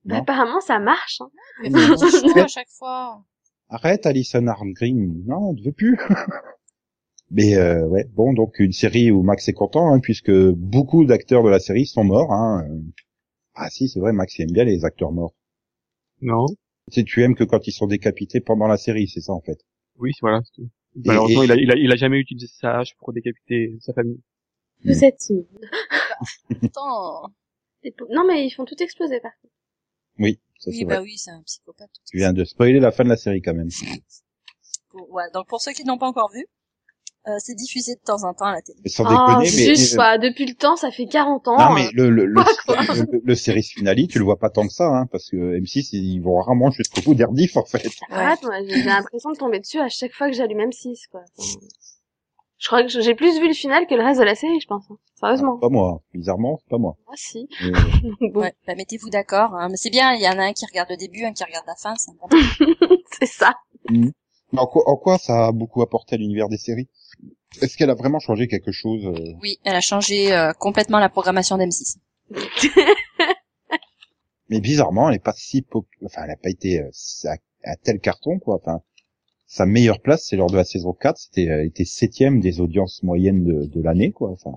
Bah, apparemment, ça marche. Hein. Mais à chaque fois. Arrête, Alison Arngreen. Non, on ne veut plus. Mais euh, ouais, bon, donc une série où Max est content, hein, puisque beaucoup d'acteurs de la série sont morts. Hein. Ah si, c'est vrai, Max il aime bien les acteurs morts. Non. Tu sais, tu aimes que quand ils sont décapités pendant la série, c'est ça en fait. Oui, voilà. c'est. Malheureusement, et- il, a, il, a, il a jamais utilisé sa hache pour décapiter sa famille. Mm. Vous êtes timide. Attends. C'est Non, mais ils font tout exploser, par contre. Oui, ça Oui, c'est bah vrai. oui, c'est un psychopathe. Tu viens de spoiler la fin de la série quand même. Ouais, donc pour ceux qui n'ont pas encore vu, euh, c'est diffusé de temps en temps à la télé. Mais sans Ah, déconner, mais juste, quoi. Depuis le temps, ça fait 40 ans. non mais le le le, Quoi, quoi le, le série finale, tu le vois pas tant que ça, hein, parce que M6 ils vont rarement jusqu'au bout d'Erdif en fait. Arrête, moi, j'ai l'impression de tomber dessus à chaque fois que j'allume M6, quoi. Je crois que j'ai plus vu le final que le reste de la série, je pense. hein. Sérieusement. Pas moi, bizarrement, c'est pas moi. Ah, si. Euh, bon, Ouais, bah mettez-vous d'accord. Hein. Mais c'est bien, il y en a un qui regarde le début, un qui regarde la fin. C'est bon. c'est ça. Mais en, quoi, en quoi ça a beaucoup apporté à l'univers des séries? Est-ce qu'elle a vraiment changé quelque chose euh? Oui, elle a changé euh, complètement la programmation d'M6. Mais bizarrement, elle est pas si pop... enfin, elle a pas été euh, à, à tel carton quoi. Enfin, sa meilleure place, c'est lors de la saison 4, c'était elle était septième des audiences moyennes de, de l'année quoi. Enfin,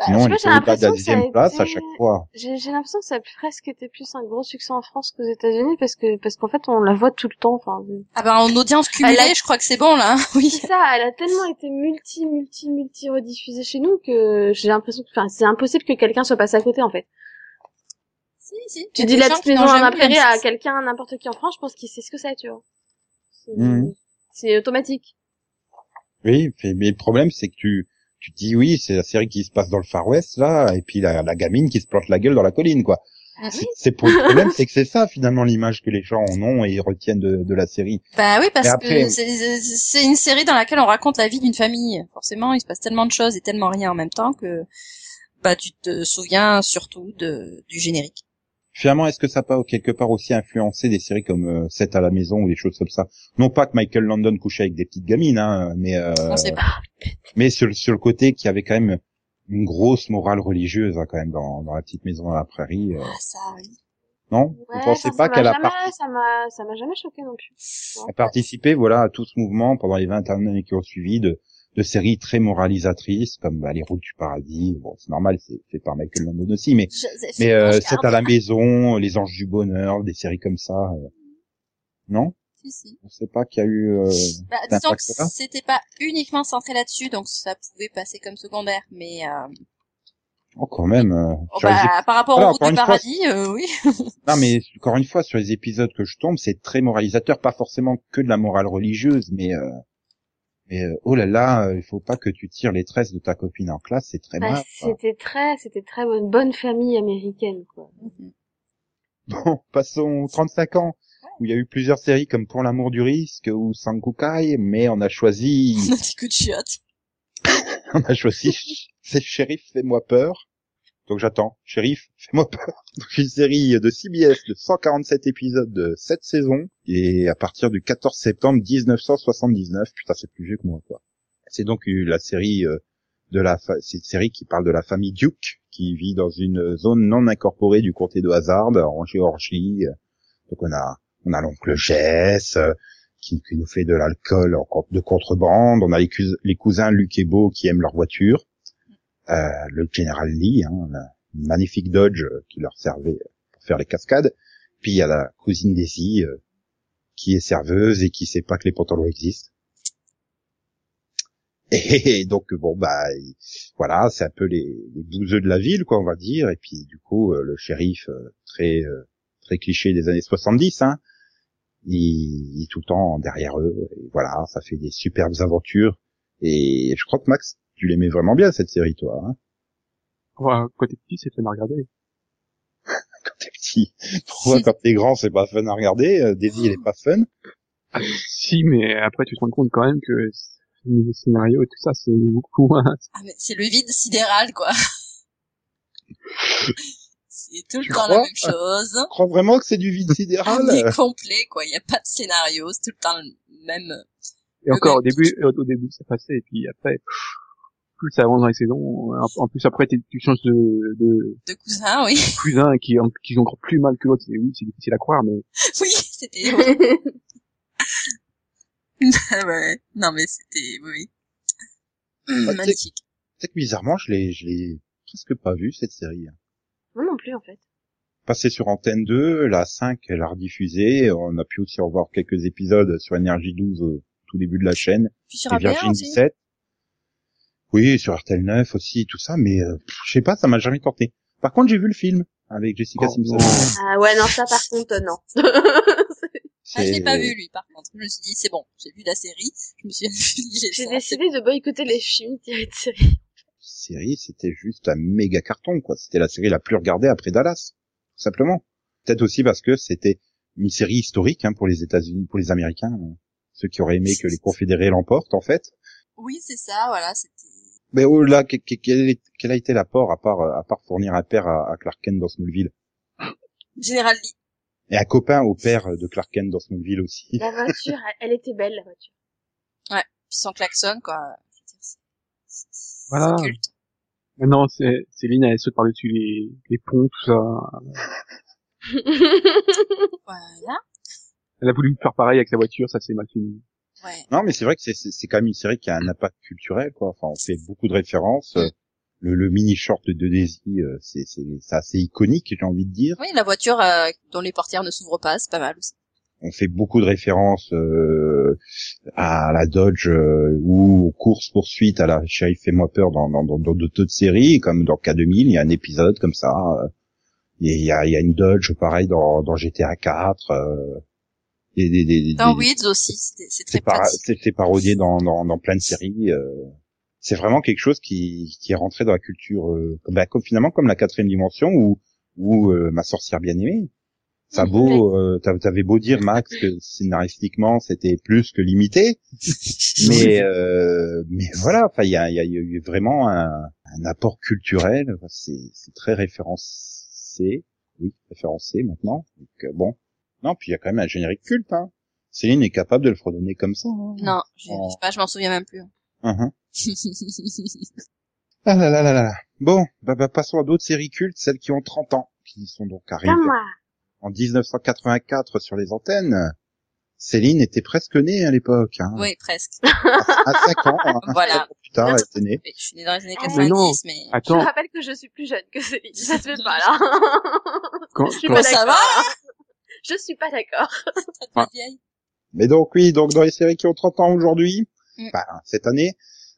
Bah, Sinon, je sais elle pas, de la l'impression que ça a deuxième place à été- chaque fois. J'ai j'ai l'impression que ça a presque été plus un gros succès en France qu'aux États-Unis parce que parce qu'en fait on la voit tout le temps. Enfin, Ah ben en audience cumulée, a- je crois que c'est bon là. hein. Oui. c'est ça. Elle a tellement été multi multi multi rediffusée chez nous que j'ai l'impression que enfin c'est impossible que quelqu'un soit passé à côté en fait. Si, si. Tu Il dis la petite maison la prairie à M6. quelqu'un n'importe qui en France, je pense qu'il sait ce que c'est, tu vois. C'est Mhm. c'est automatique. Oui, mais le problème, c'est que tu, tu te dis oui, c'est la série qui se passe dans le Far West, là, et puis la, la gamine qui se plante la gueule dans la colline, quoi. Ah C'est- C'est pour le problème, c'est que c'est ça, finalement, l'image que les gens en ont et retiennent de, de la série. Bah oui, parce après- que c'est- c'est une série dans laquelle on raconte la vie d'une famille. Forcément, il se passe tellement de choses et tellement rien en même temps que bah tu te souviens surtout de du générique. Finalement, est-ce que ça pas quelque part aussi influencé des séries comme euh, 7 à la maison ou des choses comme ça? Non pas que Michael Landon couchait avec des petites gamines, hein, mais euh, On sait pas. mais sur, le- sur le côté qu'il y avait quand même une grosse morale religieuse hein, quand même dans, dans la petite maison à la prairie, euh, Ah, ça, oui. non? Vous Ouais, pensez enfin, pas qu'elle a, parti- ça m'a ça m'a jamais choqué non plus. Non. a participé voilà à tout ce mouvement pendant les 20 années qui ont suivi de, de séries très moralisatrices comme bah, les routes du paradis. Bon, c'est normal, c'est fait par Michael Landon aussi, mais mais euh, c'est à la maison, les anges du bonheur, des séries comme ça. euh, Non? Si, si. On sait pas qu'il y a eu. euh, Bah, disons que c'était pas uniquement centré là-dessus, donc ça pouvait passer comme secondaire, mais euh, Oh, quand même. euh, oh, bah, par rapport Voilà, au route du fois, paradis, euh, oui. Non, mais encore une fois, sur les épisodes que je tombe, c'est très moralisateur, pas forcément que de la morale religieuse, mais euh, mais euh, oh là là, euh, il faut pas que tu tires les tresses de ta copine en classe, c'est très Bah, mal. c'était très c'était très bonne bonne famille américaine quoi. Bon, passons 35 ans, où il y a eu plusieurs séries comme Pour l'amour du risque ou Sankukai, mais on a choisi, On a dit coup de chiotte. on a choisi, c'est Shérif, fais-moi peur. Donc j'attends, Shérif, fais-moi peur. Donc une série de CBS de 147 épisodes de 7 saisons, et à partir du 14 septembre 1979, putain c'est plus vieux que moi quoi. C'est donc euh, la série euh, de la, c'est une série qui parle de la famille Duke, qui vit dans une zone non incorporée du comté de Hazard, en Géorgie. Donc on a, on a l'oncle Jess, euh, qui, qui nous fait de l'alcool de contrebande. On a les, les cousins Luc et Beau qui aiment leur voiture. Euh, le général Lee, hein, magnifique Dodge euh, qui leur servait pour faire les cascades. Puis il y a la cousine Daisy euh, qui est serveuse et qui sait pas que les pantalons existent. Et donc bon bah il- voilà, c'est un peu les, les bouseux de la ville quoi on va dire. Et puis du coup euh, le shérif euh, très euh, très cliché des années 70, hein, il, il est tout le temps derrière eux. Et voilà, ça fait des superbes aventures. Et je crois que Max, tu l'aimais vraiment bien cette série toi. Hein Ouais, quand t'es petit, c'est fun à regarder. quand t'es petit. Pourquoi quand t'es grand c'est pas fun à regarder euh, Daisy elle est pas fun? Si, mais après, tu te rends compte quand même que le scénario et tout ça, c'est beaucoup moins. Ah, mais c'est le vide sidéral, quoi. c'est tout le Tu temps la même chose. Tu crois vraiment que c'est du vide sidéral? Un est complet, quoi. Il n'y a pas de scénario. C'est tout le temps le même. Et encore, au début, au, au début, ça passait, et puis après, plus ça avance dans les saisons, en, en plus après, tu changes de, de De cousins, oui. cousin qui, qui ont encore plus mal que l'autre. Oui, c'est difficile à croire, mais Oui, c'était... ouais. Non, mais c'était... Oui. Bah, magnifique. C'est que bizarrement je l'ai je l'ai presque pas vu cette série. Moi non plus en fait. Passé sur Antenne 2, la 5 elle a rediffusé, on a pu aussi revoir quelques épisodes sur Énergie 12 au tout début de la chaîne. Puis sur et Virgin aussi. 17. Oui, sur RTL 9 aussi, tout ça, mais euh, je sais pas, ça m'a jamais tenté. Par contre, j'ai vu le film avec Jessica Oh, Simpson. Ah ouais non ça par contre non. Ah, je l'ai pas vu, lui, par contre. Je me suis dit, c'est bon, j'ai vu la série. Je me suis dit, j'ai décidé de boycotter les films tirés de série. série, c'était juste un méga carton, quoi. C'était la série la plus regardée après Dallas, tout simplement. Peut-être aussi parce que c'était une série historique hein, pour les États-Unis, pour les Américains, hein. ceux qui auraient aimé que les Confédérés l'emportent, en fait. Oui, c'est ça, voilà, c'était... Mais oh là, que- que- quel, a été l'apport à part à part fournir un père à, à Clark Kent dans Smallville? Général Lee. et un copain au père de Clark Kent dans Smallville aussi. La voiture elle, était belle la voiture. Puis sans klaxon, quoi. Voilà. Culte. maintenant, c'est, Céline, elle saute par-dessus les, les ponts, tout ça. Voilà. Elle a voulu faire pareil avec sa voiture, ça s'est mal fini. Ouais. Non, mais c'est vrai que c'est- c'est c'est quand même une série qui a un impact culturel, quoi. Enfin, on fait beaucoup de références. euh, le, le mini short de Daisy, euh, c'est c'est c'est assez iconique, j'ai envie de dire. Oui, la voiture euh, dont les portières ne s'ouvrent pas, c'est pas mal aussi. On fait beaucoup de références euh, à la Dodge euh, ou aux courses poursuites à la Chérie fais-moi peur dans dans dans dans d'autres séries, comme dans K2000, il y a un épisode comme ça. euh, Il y a, il y a une Dodge pareil dans, dans GTA 4. Euh, des, des, des, Dans des- Weeds aussi, c'est c'est parodié dans, dans, dans plein de séries. euh, c'est vraiment quelque chose qui, qui est rentré dans la culture, euh, bah, comme finalement comme la quatrième dimension ou ou euh, ma sorcière bien aimée. Ça Mhm. beau, euh, t'a- t'avais beau dire Max que scénaristiquement c'était plus que limité, mais euh, mais voilà, enfin il y a, il y a eu vraiment un, un apport culturel. C'est c'est très référencé, oui référencé maintenant. Donc euh, bon, non puis il y a quand même un générique culte. Hein. Céline est capable de le fredonner comme ça. hein. Non, je Oh. je sais pas, je m'en souviens même plus. Mhm. Ah là là là là. Bon, bah, bah, passons à d'autres séries cultes, celles qui ont 30 ans, qui sont donc arrivées en 1984 sur les antennes. Céline était presque née à l'époque, hein. oui, presque. à 5 ans, hein. Voilà. Plus tard, elle était née. Je suis née dans les années Ah, mais non. 90, mais... Je Attends, rappelle que je suis plus jeune que Céline. Ça se fait pas là. quand, je suis quand- pas ça d'accord. Je suis pas d'accord. Vieille. Mais donc oui, donc dans les séries qui ont 30 ans aujourd'hui, Mm. bah, cette année,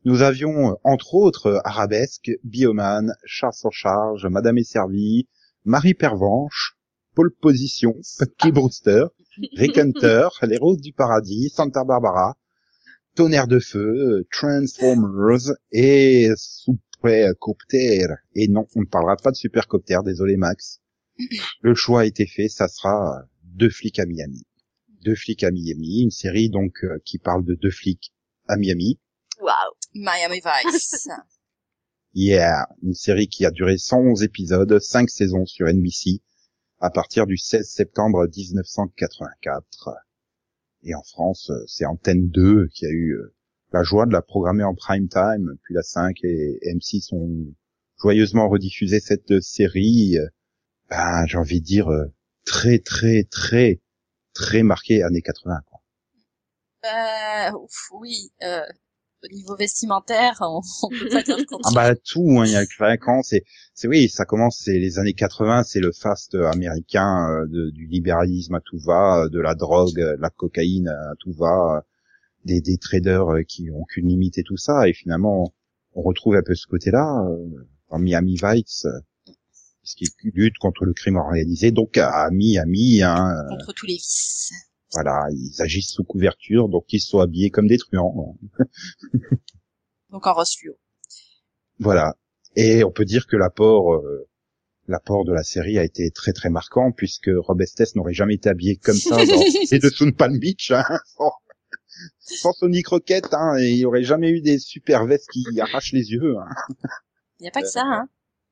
nous avions euh, entre autres euh, Arabesque, Bioman, Chasse en charge, Madame est servie, Marie Pervenche, Pole Position, Punky Brewster, Rick Hunter, Les Roses du Paradis, Santa Barbara, Tonnerre de Feu, Transformers et Supercopter. Et non, on ne parlera pas de Supercopter, désolé Max. Le choix a été fait, ça sera euh, Deux flics à Miami. Deux flics à Miami, une série donc euh, qui parle de deux flics à Miami. Waouh. Miami Vice. Yeah, une série qui a duré 111 épisodes, 5 saisons sur NBC, à partir du 16 septembre 1984. Et en France, euh, c'est Antenne 2 qui a eu euh, la joie de la programmer en prime time, puis la 5 et M6 ont joyeusement rediffusé cette série, ben, j'ai envie de dire, euh, très très très très marquée années 80. Quoi. Euh, ouf, oui, euh, au niveau vestimentaire, on, on peut pas dire Ah bah tout, hein, il y a le craquant, c'est c'est oui, ça commence c'est les années 80, c'est le fast américain euh, de- du libéralisme à tout va, euh, de la drogue, euh, de la cocaïne à tout va, euh, des, des traders euh, qui ont qu'une limite et tout ça et finalement on retrouve un peu ce côté-là euh, dans Miami Vice euh, ce qui lutte contre le crime organisé donc à Miami hein, euh, Contre tous les vices. voilà, ils agissent sous couverture donc ils sont habillés comme des truands. Donc en Ross fluo. Voilà. Et on peut dire que l'apport, euh, l'apport de la série a été très très marquant puisque Rob Estes n'aurait jamais été habillé comme ça dans les dessous de Palm Beach, hein, sans, sans Sonic Rocket, hein, et il n'y aurait jamais eu des super vestes qui arrachent les yeux. Hein. Il n'y a pas que ça, hein.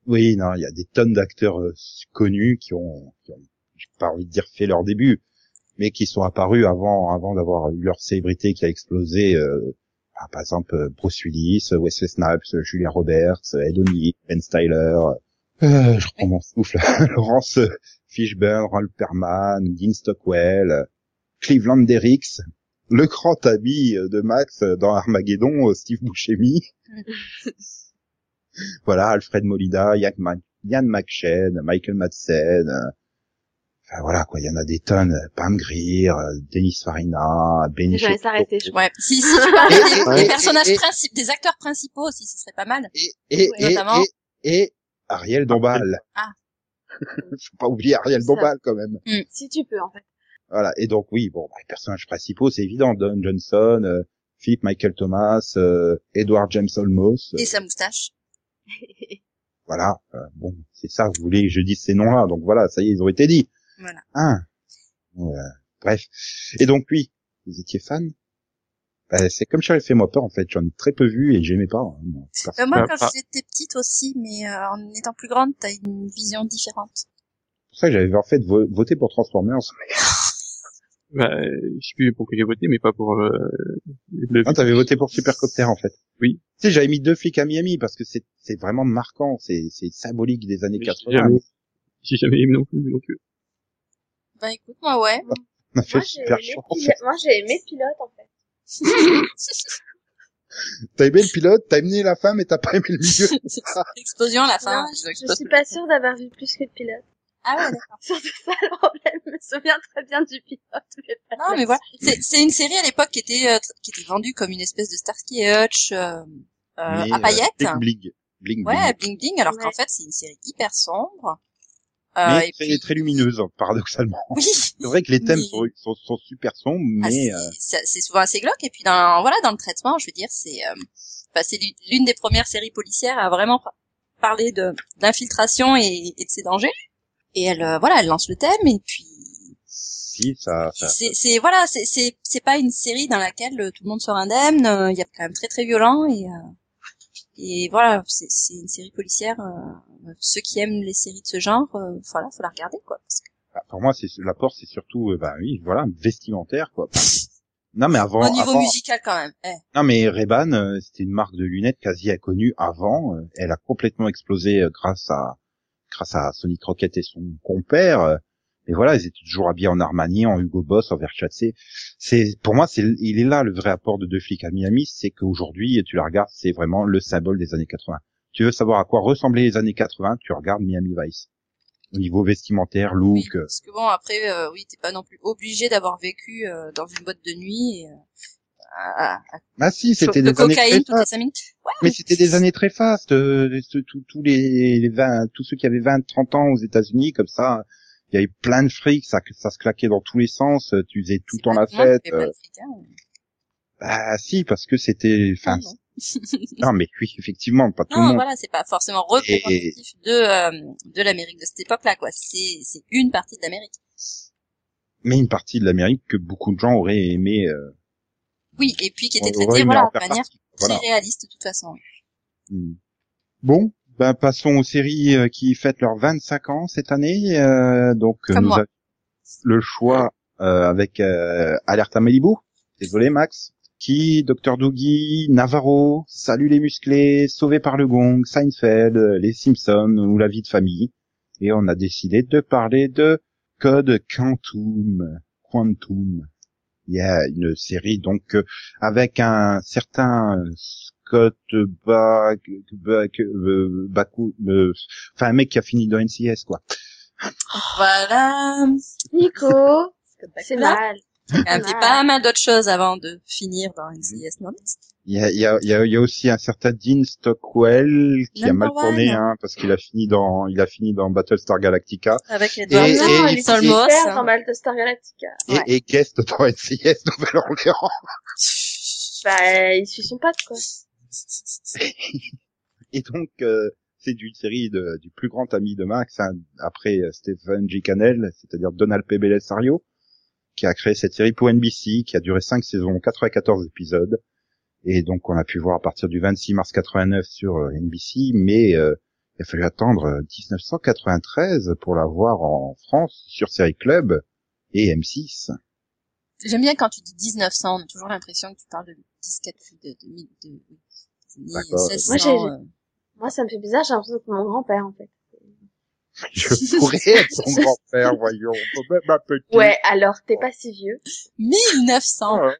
Oui, non, il y a des tonnes d'acteurs euh, connus qui ont, qui ont, j'ai pas envie de dire fait leur début, mais qui sont apparus avant, avant d'avoir eu leur célébrité qui a explosé. euh, ah, par exemple, euh, Bruce Willis, euh, Wesley Snipes, Julia Roberts, Ed O'Neill, Ben Styler. euh, je reprends mon souffle. Laurence Fishburne, Ralph Perman, Dean Stockwell, Cleveland Derricks, le grand ami de Max dans Armageddon, Steve Buscemi. voilà, Alfred Molina, Ma- Ian McShane, Michael Madsen. euh, Enfin voilà quoi, il y en a des tonnes. Pam Grier, euh, Denis Farina, Benny J'allais Shapiro. s'arrêter, je Ouais. Si, si tu parlais des, Et- des et- personnages et- principaux, des acteurs principaux aussi, ce serait pas mal. et, et, Ouais, notamment. et, et Ariel Dombal. Ah. Faut pas oublier Ariel. Dombal quand même. Si tu peux, en fait. Voilà. Et donc oui, bon, bah, les personnages principaux, c'est évident. Don Johnson, euh, Philip Michael Thomas, euh, Edward James Olmos. euh, Et sa moustache. voilà. euh, bon, c'est ça. Vous voulez que je dise ces noms-là. Donc voilà, ça y est, ils ont été dit. Voilà. Hein. Euh, bref. Et donc oui, vous étiez fan? Bah, c'est comme Charles fait moi peur en fait. J'en ai très peu vu et j'aimais pas. hein, moi. Moi, Bah, quand pas- j'étais petite aussi, mais euh, en étant plus grande, t'as une vision différente. C'est pour ça que j'avais en fait vo- voté pour Transformers. Bah, je sais plus pour qui j'ai voté, mais pas pour euh, le. Ah, t'avais voté pour Supercopter en fait. Oui. Tu sais, j'avais mis deux flics à Miami parce que c'est c'est vraiment marquant, c'est c'est symbolique des années J'ai 80. jamais, j'ai jamais aimé non plus, donc. euh, Bah écoute, moi ouais. On a fait Moi, j'ai super aimé, chance. Moi, j'ai aimé Pilote, en fait. T'as aimé le pilote, t'as aimé la femme et t'as pas aimé le milieu. Explosion à la fin. Non, je, je suis pas sûre d'avoir vu plus que le pilote. Ah ouais, d'accord. Surtout ça le problème. Je me souviens très bien du pilote. mais pas Non, mais voilà. C'est c'est une série à l'époque qui était euh, qui était vendue comme une espèce de Starsky et Hutch euh, euh, Mais, à paillettes. Bling bling. Bling ouais, bling. bling. Alors qu'en fait, c'est une série hyper sombre. Euh, Mais et très, puis- très lumineuse, paradoxalement. Oui. C'est vrai que les thèmes Mais- sont, sont, sont super sombres, Ah, mais c'est- euh, c'est c'est souvent assez glauque. Et puis dans voilà dans le traitement, je veux dire, c'est euh, bah, c'est l'une- des premières séries policières à vraiment par- parler de d'infiltration et, et de ses dangers. Et elle euh, voilà, elle lance le thème et puis si, ça, ça, c'est voilà, c'est c'est c'est pas une série dans laquelle euh, tout le monde sort indemne. euh, Il y a quand même très très violent et euh, et voilà, c'est c'est une série policière. euh, ceux qui aiment les séries de ce genre, euh, voilà, faut la regarder quoi. Parce que bah, pour moi, c'est l'apport, c'est surtout, bah oui, voilà, vestimentaire, quoi. Non, mais avant, au niveau avant- musical quand même. eh. non, mais euh, c'était une marque de lunettes quasi inconnue avant. Elle a complètement explosé grâce à, grâce à Sonic Rocket et son compère. euh, Mais voilà, ils étaient toujours habillés en Armani, en Hugo Boss, en Versace. C'est, pour moi, c'est, il est là le vrai apport de Deux flics à Miami, c'est qu'aujourd'hui, tu la regardes, c'est vraiment le symbole des années 80. Tu veux savoir à quoi ressemblaient les années 80, tu regardes Miami Vice. Au niveau vestimentaire, look, euh, parce que bon après, euh, oui, t'es pas non plus obligé d'avoir vécu euh, dans une boîte de nuit. Et, euh, à, à, ah si, c'était de des années très toutes les minutes. Ouais, Mais c'était des années très fastes. euh, tous les, les 20, tous ceux qui avaient 20, 30 ans aux États-Unis, comme ça, il y avait plein de fric, ça, ça se claquait dans tous les sens. euh, Tu faisais tout le temps la le fête. euh, de fric, hein. bah si, parce que c'était, enfin, Non, mais oui, effectivement, pas tout le Non, monde. voilà, c'est pas forcément représentatif de euh, de l'Amérique de cette époque-là, quoi. C'est c'est une partie de l'Amérique. Mais une partie de l'Amérique que beaucoup de gens auraient aimé. Euh, Oui, et puis qui était aimé voilà, de manière très réaliste de toute façon. Hmm. Bon, ben passons aux séries euh, qui fêtent leurs 25 ans cette année. euh, donc euh, Comme nous moi. avons le choix euh, avec euh, Alerte à Malibu. Désolé Max. Qui, Dr Doogie, Navarro, Salut les musclés, Sauvé par le gong, Seinfeld, Les Simpsons ou La vie de famille. Et on a décidé de parler de Code Quantum. Quantum. Il y a une série donc euh, avec un certain Scott Bak, Bak, euh, Baku, euh, enfin un mec qui a fini dans NCS quoi. Voilà. Nico, c'est Là, mal. Il a fait pas mal d'autres choses avant de finir dans NCIS Nordics. Il y a, il y a, il y a, il y a aussi un certain Dean Stockwell qui a Number mal tourné one. hein, parce qu'il a fini dans il a fini dans Battlestar Galactica Avec les Et- doigts. et- non, et- il était Solmos, super hein. dans Battlestar Galactica. et, Ouais. et guest dans NCS Nouvelle-Orléans. Bah, il suit son pote, quoi. Et donc euh, c'est d'une série de, du plus grand ami de Max hein, après euh, Stephen G. Cannell, c'est-à-dire Donald P. Bellisario, qui a créé cette série pour NBC, qui a duré 5 saisons, 94 épisodes. Et donc on a pu voir à partir du 26 mars 89 sur euh, NBC, mais euh, il a fallu attendre euh, 1993 pour la voir en France sur Série Club et M6. J'aime bien quand tu dis 1900, on a toujours l'impression que tu parles de disquette de, de, de, de, de, de D'accord. 1600, Moi, euh. Moi, ça me fait bizarre, j'ai l'impression que mon grand-père, en fait. Je pourrais être son grand-père, voyons. Même ma petite. Ouais, alors, t'es pas si vieux. 1900. Ouais.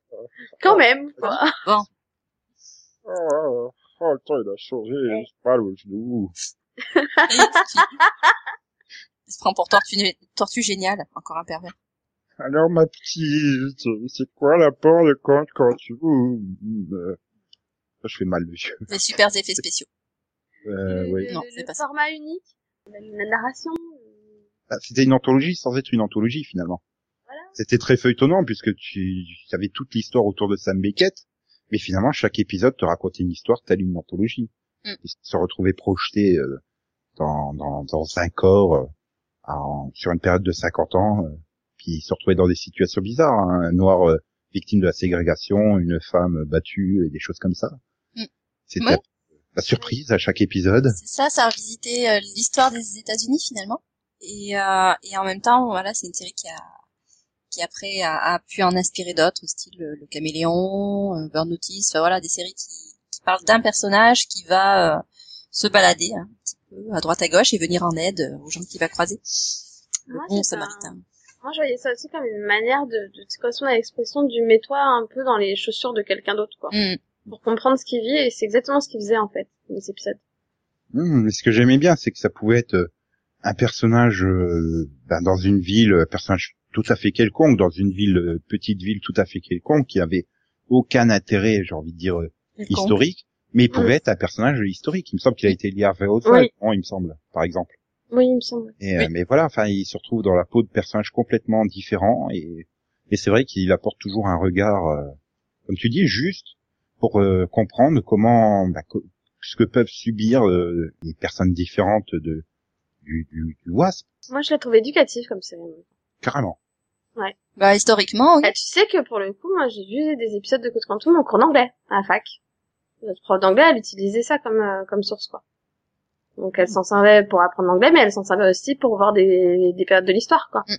Quand même, quoi. Bon, Oh, oh, le temps il a changé, j'ai mal au genou. Il se prend pour tortue, tortue géniale, encore un pervers. Alors ma petite, c'est quoi l'apport de compte quand tu euh, Je fais mal le jeu. Des super effets spéciaux. Euh, le, oui. le- Non, le c'est pas ça. format unique, la, narration. euh, Ah, C'était une anthologie sans être une anthologie finalement. Voilà. C'était très feuilletonnant puisque tu tu avais toute l'histoire autour de Sam Beckett, mais finalement chaque épisode te racontait une histoire telle une anthologie. Mm. Ils se retrouvaient projetés euh, dans, dans, dans un corps euh, en- sur une période de 50 ans, euh, puis ils se retrouvaient dans des situations bizarres. hein. Un noir euh, victime de la ségrégation, une femme battue et des choses comme ça. Mm. C'était Ouais. La surprise à chaque épisode. C'est ça, ça a revisité euh, l'histoire des États-Unis finalement. Et, euh, et en même temps, voilà, c'est une série qui a qui après a, a pu en inspirer d'autres, style le, le Caméléon, euh, Burn Notice, enfin, voilà, des séries qui, qui parlent d'un personnage qui va euh, se balader hein, un petit peu à droite à gauche et venir en aide euh, aux gens qu'il va croiser. Le Moi, bon un- samaritain. Moi, je voyais ça aussi comme une manière de, de, de correspondre à l'expression du mets-toi un peu dans les chaussures de quelqu'un d'autre, quoi. Mm. Pour comprendre ce qu'il vit et c'est exactement ce qu'il faisait en fait dans cet épisode. Hum, mais ce que j'aimais bien, c'est que ça pouvait être euh, un personnage euh, ben, dans une ville, un personnage tout à fait quelconque, dans une ville, euh, petite ville tout à fait quelconque, qui avait aucun intérêt, j'ai envie de dire, euh, historique, mais il pouvait être un personnage historique. Il me semble qu'il a été lié à Oswald, Oui. il me semble, par exemple. Oui, il me semble. Et, euh, mais voilà, enfin, il se retrouve dans la peau de personnages complètement différents et, et c'est vrai qu'il apporte toujours un regard, euh, comme tu dis, juste pour euh, comprendre comment, bah, co- ce que peuvent subir euh, les personnes différentes de du, du, du WASP, Moi, je la trouve éducative comme série. carrément. Bah, historiquement, oui. Ah, tu sais que pour le coup, moi, j'ai vu des épisodes de Code Quantum en cours d'anglais à la fac. Notre prof d'anglais, elle utilisait ça comme euh, comme source, quoi. Donc, elle s'en servait pour apprendre l'anglais, mais elle s'en servait aussi pour voir des, des périodes de l'histoire, quoi. Mm.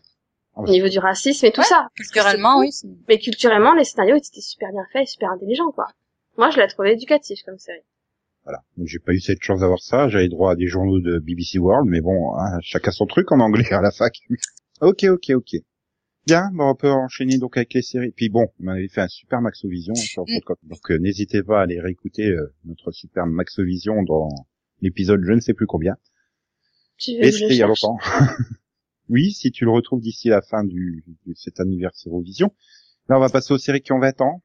Ah, Au niveau du racisme et tout Ouais, ça. Culturellement, oui. Mais culturellement, les scénarios étaient super bien faits et super intelligents, quoi. Moi, je la trouvais éducative comme série. Voilà. Donc, J'ai pas eu cette chance d'avoir ça. J'avais droit à des journaux de BBC World, mais bon, hein, chacun son truc en anglais à la fac. ok, ok, ok. Bien, bon, on peut enchaîner donc avec les séries. Puis bon, on avait fait un super Maxovision sur le Mm. podcast. Donc euh, n'hésitez pas à aller réécouter euh, notre super Maxovision dans l'épisode je ne sais plus combien. Tu veux Et c'était il y a longtemps. oui, si tu le retrouves d'ici la fin du, de cet anniversaire Vision. Là, on va passer aux séries qui ont 20 ans,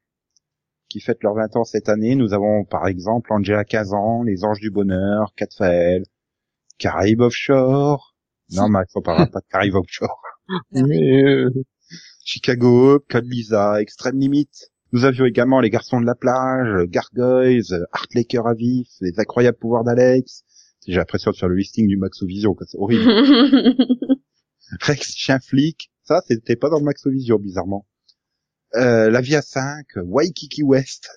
qui fêtent leurs 20 ans cette année. Nous avons par exemple Angela 15 ans, Les Anges du Bonheur, Cat Fael, Caraïbes Offshore. Non, Max, on parlera pas de Caraïbes Offshore. Mais, euh, Chicago Hope, Code Lisa, Extrême Limite. Nous avions également Les Garçons de la Plage, Gargoyles, Art Laker à vif, Les Incroyables Pouvoirs d'Alex. J'ai l'impression de faire le listing du Maxovision, quoi, c'est horrible. Rex Chien Flic, ça c'était pas dans le Maxovision bizarrement. Euh, la vie à 5, Waikiki West.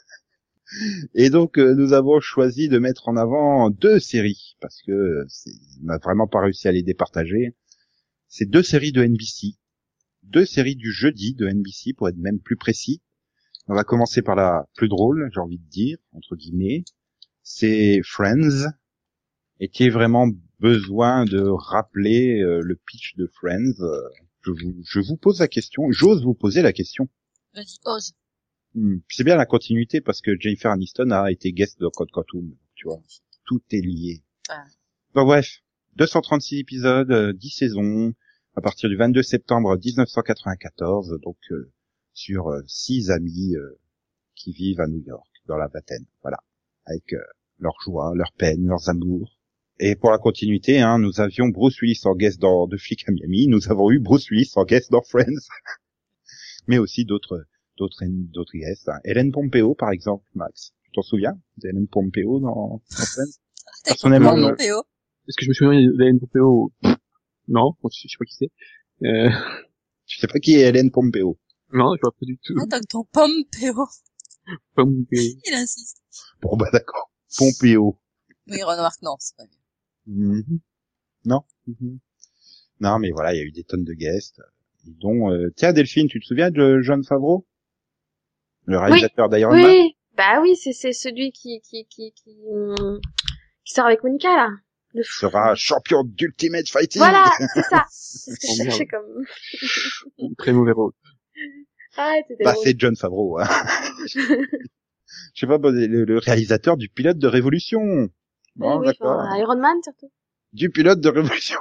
Et donc euh, nous avons choisi de mettre en avant deux séries parce que on n'a vraiment pas réussi à les départager. C'est deux séries de NBC, deux séries du jeudi de NBC pour être même plus précis. On va commencer par la plus drôle, j'ai envie de dire entre guillemets. C'est Friends. Est-il vraiment besoin de rappeler euh, le pitch de Friends Euh, je vous, je vous pose la question, j'ose vous poser la question. Vas-y, ose. Hmm, C'est bien la continuité parce que Jennifer Aniston a été guest de Code Quantum, tu vois. Tout est lié. Ah. Donc bref, 236 épisodes, euh, 10 saisons, à partir du 22 septembre 1994, donc euh, sur euh, six amis euh, qui vivent à New York, dans la vingtaine, voilà, avec euh, leurs joies, leurs peines, leurs amours. Et pour la continuité, hein, nous avions Bruce Willis en guest dans The Flic à Miami, nous avons eu Bruce Willis en guest dans Friends, mais aussi d'autres d'autres d'autres guests. hein. Hélène Pompeo, par exemple, Max. Tu t'en souviens d'Hélène Pompeo dans, dans Friends? Personnellement, non. Pompeo. est-ce que je me souviens d'Hélène Pompeo? Non, je sais pas qui c'est. Euh, Tu sais pas qui est Hélène Pompeo non, je vois pas du tout. Ah, ton Pompeo. Pompeo. Il insiste. Bon bah d'accord. Pompeo. Oui, remarque, non, c'est pas bien. Mhm. Non? Mhm. Non, mais voilà, il y a eu des tonnes de guests, dont euh, tiens Delphine, tu te souviens de John Favreau, le réalisateur d'Iron Man? Oui, bah oui, c'est c'est celui qui qui qui qui, hum, qui sort avec Monica là. Le fou. sera champion d'Ultimate Fighting. Voilà, c'est ça. C'est ce que Oh, je cherchais comme. Très mauvais rôle. C'était Bah c'est John Favreau. Hein. Je sais pas, le, le réalisateur du pilote de Révolution. Oui, Bon, oui, Iron Man surtout. Du pilote de Révolution.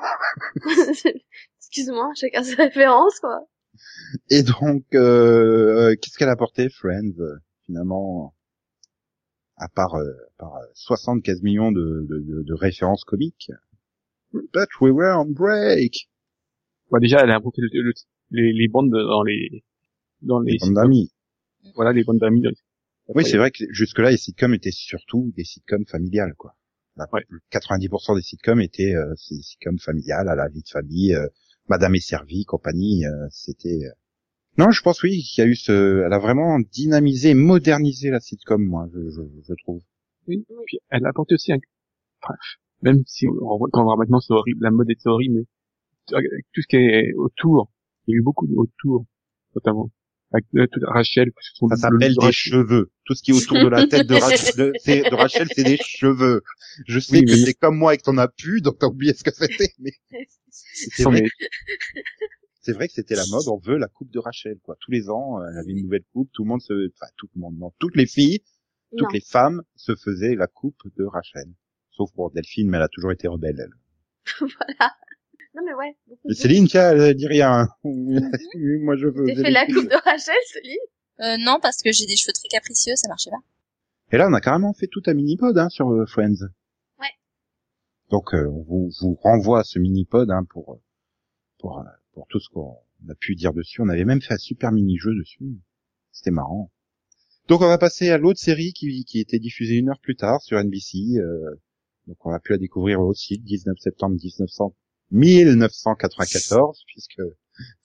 Excuse-moi, chacun ses références quoi. Et donc, euh, euh, qu'est-ce qu'elle a apporté, Friends, euh, finalement, à part, euh, à part euh, 75 millions de, de, de, de références comiques? But we were on break. Bah, déjà, elle a inventé le- le- les, les bandes dans les, dans les, Les bandes d'amis. voilà, les bandes d'amis. Oui, c'est vrai que jusque-là, les sitcoms étaient surtout des sitcoms familiales, quoi. La- Ouais. 90% des sitcoms étaient euh, ces sitcoms familiales, à la vie de famille, euh, Madame est servie, compagnie. euh, C'était. euh. Non, je pense oui qu'il y a eu ce. Elle a vraiment dynamisé, modernisé la sitcom, moi, je, je, je trouve. Oui. Puis, elle a apporté aussi un, enfin, même si on, revoit- quand on voit maintenant c'est horrible, la mode est horrible, mais avec tout ce qui est autour, il y a eu beaucoup de autour, notamment. Euh, Rachel, Ça le- s'appelle le- des cheveux. Tout ce qui est autour de la tête de Rachel, de, c'est- de Rachel, c'est des cheveux. Je sais Oui, que mais- c'est comme moi et que t'en as pu, donc t'as oublié ce que c'était. Mais c'est vrai, mais c'est vrai que c'était la mode. On veut la coupe de Rachel, quoi. Tous les ans, euh, elle avait une nouvelle coupe. Tout le monde se, enfin tout le monde, non, toutes les filles toutes Non. les femmes se faisaient la coupe de Rachel. Sauf pour Delphine, mais elle a toujours été rebelle, elle. voilà. Non mais ouais. Mais Céline, tiens, elle dit rien. Moi, je veux. T'es fait la coupe de Rachel, Céline? Euh, non, parce que j'ai des cheveux très capricieux, ça marchait pas. Et là, on a carrément fait tout un mini-pod hein, sur euh, Friends. Ouais. Donc, euh, on vous, vous renvoie à ce mini-pod hein, pour, euh, pour, euh, pour tout ce qu'on a pu dire dessus. On avait même fait un super mini-jeu dessus. C'était marrant. Donc, on va passer à l'autre série qui, qui était diffusée une heure plus tard sur NBC. euh, donc, on a pu la découvrir aussi le 19 septembre 1900, 1994, puisque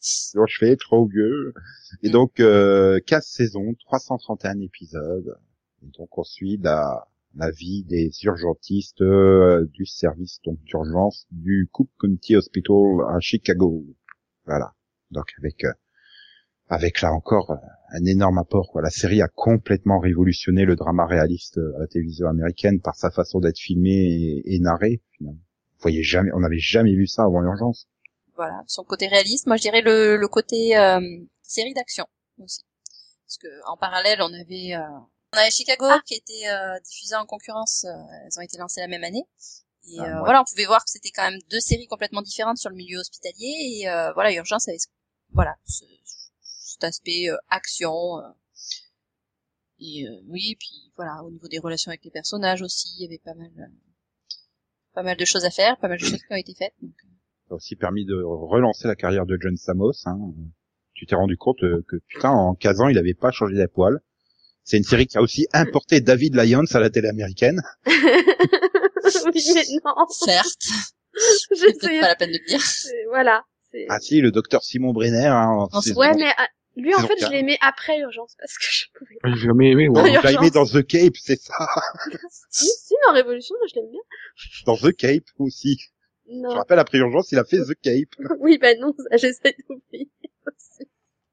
je fais trop vieux. Et donc, euh, 15 saisons, 331 épisodes. Et donc on suit la, la vie des urgentistes euh, du service donc d'urgence du Cook County Hospital à Chicago. Voilà. Donc avec euh, avec là encore euh, un énorme apport. Quoi. La série a complètement révolutionné le drama réaliste euh, à la télévision américaine par sa façon d'être filmé et, et narré. Finalement. Voyez jamais, on n'avait jamais vu ça avant l'urgence. Voilà, son côté réaliste. Moi, je dirais le, le côté euh, série d'action aussi. Parce que en parallèle, on avait euh, on avait Chicago Ah. qui était euh, diffusé en concurrence. euh, elles ont été lancées la même année. Et Ah, euh, ouais. voilà, on pouvait voir que c'était quand même deux séries complètement différentes sur le milieu hospitalier. Et euh, voilà, Urgence avait ce- voilà ce- cet aspect euh, action. euh. et euh, oui, puis voilà, au niveau des relations avec les personnages aussi, il y avait pas mal euh, pas mal de choses à faire, pas mal de choses qui ont été faites. Donc, euh, Ça a aussi permis de relancer la carrière de John Samos. Hein. Tu t'es rendu compte euh, que putain, en 15 ans, il avait pas changé la poêle. C'est une série qui a aussi importé David Lyons à la télé américaine. oui, mais non. certes, c'est pas la peine de le dire. Voilà. Ah si, le docteur Simon Brenner. Hein, Ouais, mais ah, lui, en fait, je l'ai aimé après Urgence parce que je pouvais. Ouais, J'ai jamais aimé, ouais. aimé dans. The Cape, c'est ça. Si, si, dans Révolution, moi, je l'aime bien. Dans The Cape aussi. Je Non. rappelle, après urgence, il a fait The Cape. Oui, bah non, ça, j'essaie d'oublier. aussi.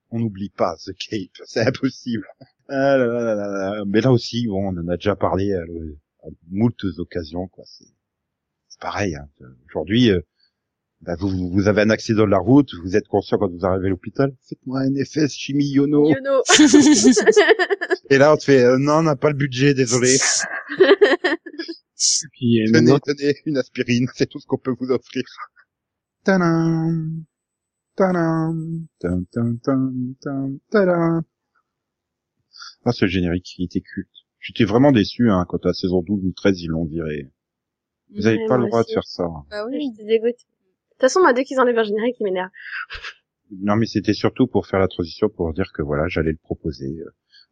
On n'oublie pas The Cape, c'est impossible. Ah là là là là là. Mais là aussi, bon, on en a déjà parlé à, le- à moultes occasions, quoi. C'est c'est pareil. Hein. Aujourd'hui, euh, bah, vous, vous avez un accident de la route, vous êtes conscient quand vous arrivez à l'hôpital. Faites-moi un FS chimie Yono. Yono. Et là, on te fait, euh, non, on n'a pas le budget, désolé. Puis, euh, Tenez, maintenant, tenez, une aspirine, c'est tout ce qu'on peut vous offrir. Tadam, tadam, tam, tam, tam, tam, tadam. Ah, ce générique, il était culte. J'étais vraiment déçu, hein, quand à la saison 12 ou 13, ils l'ont viré. Vous avez Ouais, pas le droit aussi. de faire ça. Bah Oui, oui. J'étais dégoûtée. De toute façon, moi, dès qu'ils enlèvent un générique, ils m'énervent. Non, mais c'était surtout pour faire la transition, pour dire que voilà, j'allais le proposer.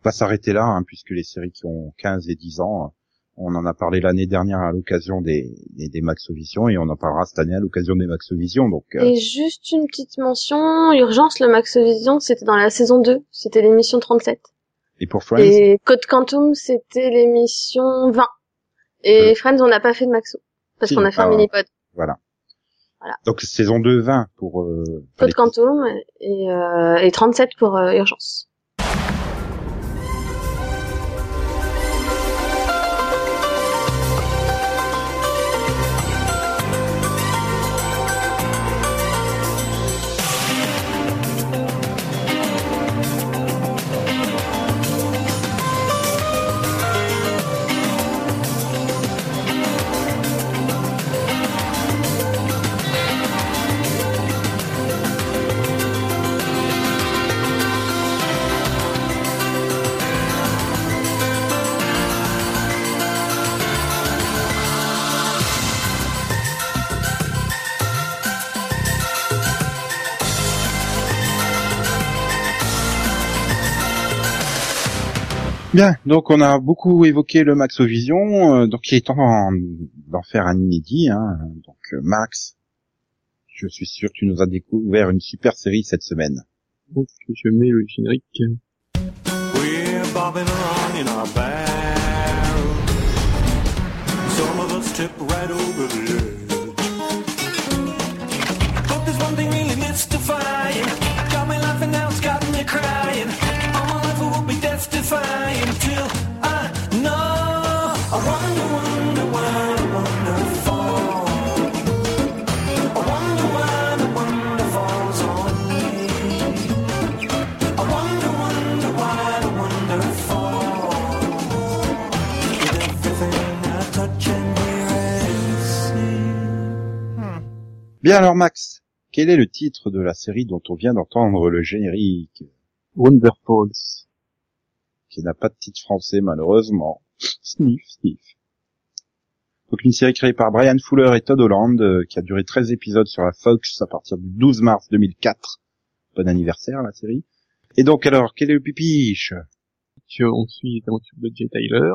On va s'arrêter là, hein, puisque les séries qui ont 15 et 10 ans, on en a parlé l'année dernière à l'occasion des, des, des Maxovision, et on en parlera cette année à l'occasion des Maxovision, donc, euh, Et juste une petite mention, Urgence, le Max Vision, c'était dans la saison 2. C'était l'émission 37. et pour Friends, Et Code Quantum, c'était l'émission 20. Et Euh. Friends, on n'a pas fait de Maxo. Parce Si, qu'on a fait ah, un mini-pod. voilà. Voilà. Donc saison 2, 20 pour euh, Code Quantum et, euh, et 37 pour euh, Urgence. Bien, donc on a beaucoup évoqué le Maxovision, euh, donc il est temps d'en- faire un inédit. Hein. Donc euh, Max, je suis sûr que tu nous as découvert une super série cette semaine. donc, je mets le générique. We're bobbing along in our barrel. Some of us trip right over Bien alors Max, quel est le titre de la série dont on vient d'entendre le générique? Wonderfalls qui n'a pas de titre français malheureusement Sniff, sniff. Donc une série créée par Brian Fuller et Todd Holland, euh, qui a duré 13 épisodes sur la Fox à partir du 12 mars 2004. Bon anniversaire la série. Et donc alors, quel est le pipiche? On suit les aventures de Jay Tyler,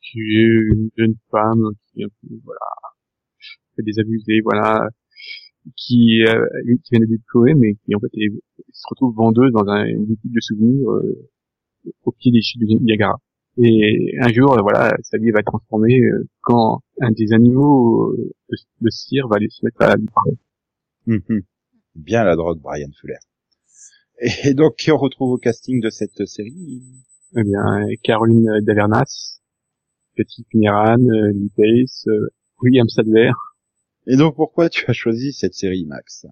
qui est une jeune femme qui est un peu, voilà, fait des abusés, voilà, qui, euh, qui vient diplômer, mais qui en fait est- se retrouve vendeuse dans un, une boutique de souvenirs euh, au pied des chutes du Niagara. Et un jour, euh, voilà, sa vie va être transformée euh, quand un des animaux euh, de, de cire va aller se mettre à lui parler. Mhm. Bien la drogue, Brian Fuller. Et donc, qui on retrouve au casting de cette série? Eh bien, Caroline Davernas, Pineran, euh, Lee Pace, William Sadler. Et donc, pourquoi tu as choisi cette série, Max?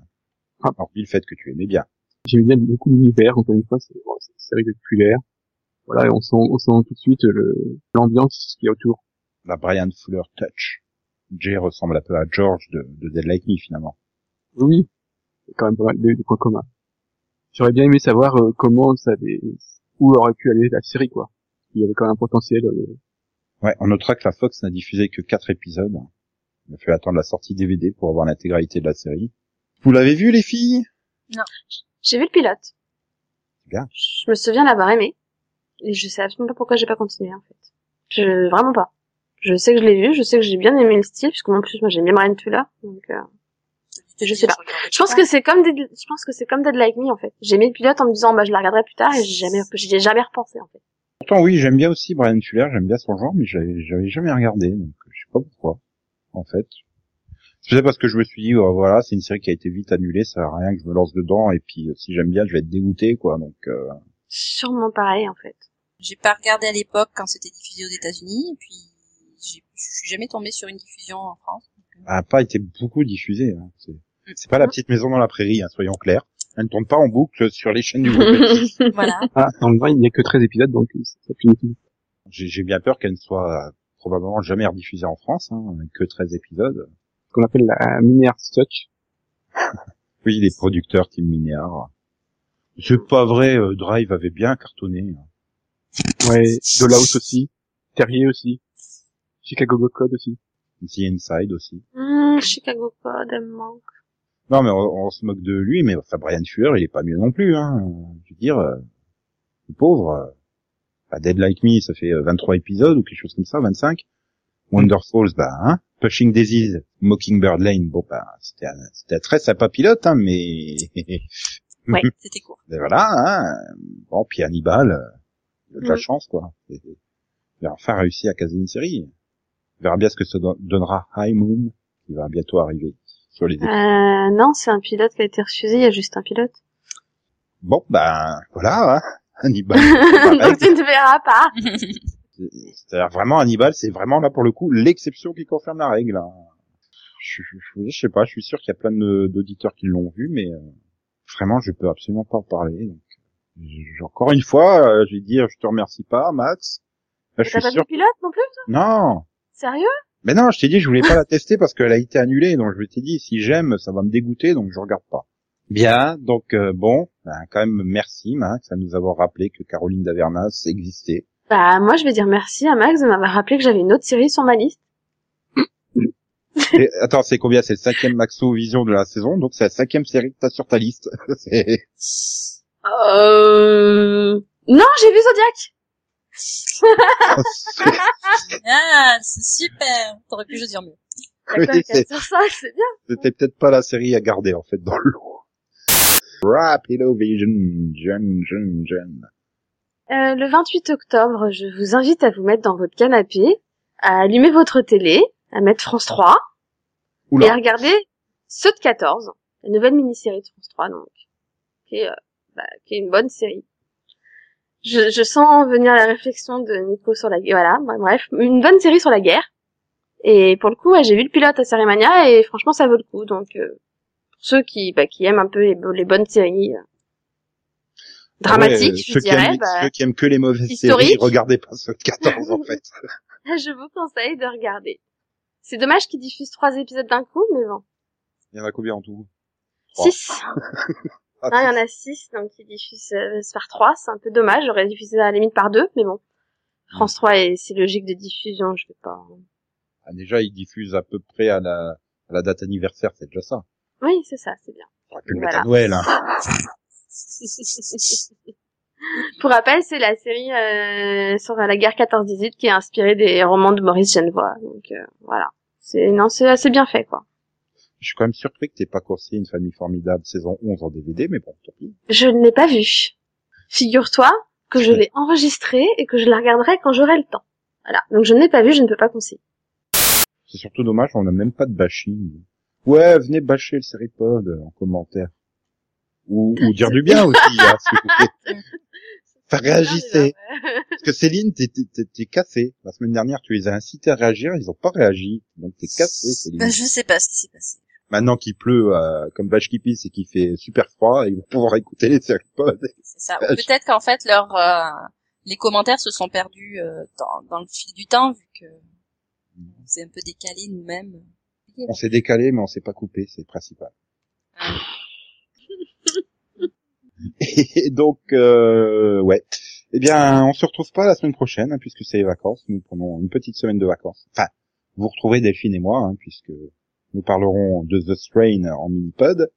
Ah. Alors, le fait que tu aimais bien. J'aime bien beaucoup l'univers, encore une fois, c'est bon, c'est une série populaire. Voilà, et on sent, on sent tout de suite le- l'ambiance qu'il y a autour. La Brian Fuller Touch. Jay ressemble un peu à George de, de Dead Like Me, finalement. Oui, c'est quand même pas mal de, de points communs. J'aurais bien aimé savoir euh, comment ça avait, où aurait pu aller la série, quoi. Il y avait quand même un potentiel. euh, Ouais, on notera que la Fox n'a diffusé que quatre épisodes. Il a fait attendre la sortie DVD pour avoir l'intégralité de la série. Vous l'avez vu, les filles? J'ai vu le pilote. Bien. Je me souviens l'avoir aimé. Et je sais absolument pas pourquoi j'ai pas continué, en fait. Je, vraiment pas. Je sais que je l'ai vu, je sais que j'ai bien aimé le style, puisque moi, en plus, moi, j'aime bien Brian Fuller. Donc, euh, Je sais pas. je pense que c'est comme Dead, je pense que c'est comme Dead Like Me, en fait. J'ai mis le pilote en me disant, bah, je la regarderai plus tard, et j'ai jamais, j'ai jamais repensé, en fait. Pourtant, oui, j'aime bien aussi Brian Fuller, j'aime bien son genre, mais j'avais, j'avais jamais regardé, donc je sais pas pourquoi, en fait. C'est peut-être parce que je me suis dit, oh, voilà, c'est une série qui a été vite annulée, ça sert à rien que je me lance dedans, et puis euh, si j'aime bien, je vais être dégoûté, quoi, donc... Euh... Sûrement pareil, en fait. J'ai pas regardé à l'époque quand c'était diffusé aux États-Unis, et puis j'ai- je suis jamais tombée sur une diffusion en France. a pas été beaucoup diffusé. Hein. C'est, c'est pas la petite maison dans la prairie, hein, soyons clairs. Elle ne tourne pas en boucle sur les chaînes du groupe. M6. Voilà. Ah, dans le vrai, il n'y a que 13 épisodes, donc ça finit j'ai, j'ai bien peur qu'elle ne soit probablement jamais rediffusée en France, hein, avec que 13 épisodes. Ce qu'on appelle la minière Touch. Oui, les producteurs Team Minéar. C'est pas vrai, euh, Drive avait bien cartonné. hein. Ouais, Dollhouse aussi. Terrier aussi. Chicago Go Code aussi. The Inside aussi. Hum, Chicago Code, elle me manque. Non, mais on, on se moque de lui, mais enfin, Brian Fuller, il est pas mieux non plus. Hein. Je veux dire, euh, le pauvre. euh, bah, Dead Like Me, ça fait euh, 23 épisodes ou quelque chose comme ça, 25. Wonder Falls, bah, hein. Pushing Daisies, Mockingbird Lane, bon, bah, c'était un, c'était un très sympa pilote, hein, mais... Ouais, c'était court. Mais voilà, hein. Bon, puis Hannibal, euh, il a de la Mm. chance, quoi. Il a enfin réussi à caser une série. On verra bien ce que ça don- donnera High Moon, qui va bientôt arriver sur les écrans. Euh, non, c'est un pilote qui a été refusé, il y a juste un pilote. Bon, ben, voilà, hein. Hannibal. Donc tu ne verras pas. C'est-à-dire vraiment Hannibal, c'est vraiment là pour le coup l'exception qui confirme la règle. hein. Je, je, sais pas, je suis sûr qu'il y a plein d'auditeurs qui l'ont vu, mais euh, vraiment, je peux absolument pas en parler. Donc, encore une fois, euh, je vais dire, je te remercie pas, Max. Là, je suis pas sûr. le pilote non plus Non, Sérieux? Mais non, je t'ai dit, je voulais pas la tester parce qu'elle a été annulée, donc je t'ai dit, si j'aime, ça va me dégoûter, donc je regarde pas. Bien, donc euh, bon, ben, quand même merci Max à nous avoir rappelé que Caroline Davernas existait. Bah moi je vais dire merci à Max de m'avoir rappelé que j'avais une autre série sur ma liste. Et, attends, c'est combien? C'est le cinquième Maxo Vision de la saison, donc c'est la cinquième série que t'as sur ta liste. Euh... Non, j'ai vu Zodiac. Ah, c'est super. T'aurais pu juste dire mieux. D'accord, Oui, 4 sur 5, c'est bien. C'était peut-être pas la série à garder en fait dans le lot. Rapido Vision, jeune, jeune, jeune. Euh, le 28 octobre, je vous invite à vous mettre dans votre canapé, à allumer votre télé, à mettre France 3 et à regarder Ceux de 14, la nouvelle mini-série de France 3 donc, qui est, euh, bah, qui est une bonne série. Je, je sens venir la réflexion de Nico sur la guerre. Voilà, bref, une bonne série sur la guerre. Et pour le coup, ouais, j'ai vu le pilote à Sérémania et franchement, ça vaut le coup. Donc, euh, pour ceux qui, bah, qui aiment un peu les, bo- les bonnes séries euh, dramatiques, Ouais, je ceux qui dirais, aiment, bah, ceux qui aiment que les mauvaises séries, regardez pas de 14 en fait. je vous conseille de regarder. C'est dommage qu'ils diffusent trois épisodes d'un coup, mais bon. Il y en a combien en tout? Six. Ah, Non, il y en a six, donc ils diffusent euh, par trois. C'est un peu dommage. J'aurais diffusé à la limite par deux, mais bon. France 3, et c'est logique de diffusion, je vais pas... Ah, déjà, ils diffusent à peu près à la, à la date anniversaire, c'est déjà ça. Oui, c'est ça, c'est bien. On aurait pu le mettre à Noël, hein. Pour rappel, c'est la série euh, sur la guerre 14-18 qui est inspirée des romans de Maurice Genevoix. Donc euh, voilà. C'est non, c'est assez bien fait quoi. Je suis quand même surpris que t'aies pas conseillé une famille formidable saison 11 en DVD, mais bon, tant pis. Je ne l'ai pas vu. Figure-toi que je l'ai enregistré et que je la regarderai quand j'aurai le temps. Voilà. Donc je ne l'ai pas vu, je ne peux pas conseiller. C'est surtout dommage, on n'a même pas de bashing. Ouais, venez bâcher le Seripod en commentaire. Ou, ou dire du bien aussi, hein, s'il vous plaît. Enfin, réagissez. Parce que Céline, t'es, t'es, t'es- t'es cassée. La semaine dernière, tu les as incités à réagir, ils ont pas réagi. Donc t'es cassée, Céline. Ben, je sais pas ce qui s'est passé. Maintenant qu'il pleut euh, comme vache qui pisse et qu'il fait super froid, ils vont pouvoir écouter les Seripods. C'est ça. Ou peut-être qu'en fait, leur, euh, les commentaires se sont perdus euh, dans, dans le fil du temps, vu que c'est un peu décalé nous-mêmes. On s'est décalé, mais on s'est pas coupé, c'est le principal. Et donc, euh, ouais. Eh bien, on se retrouve pas la semaine prochaine, hein, puisque c'est les vacances. Nous prenons une petite semaine de vacances. Enfin, vous retrouverez Delphine et moi, hein, puisque nous parlerons de The Strain en mini-pod.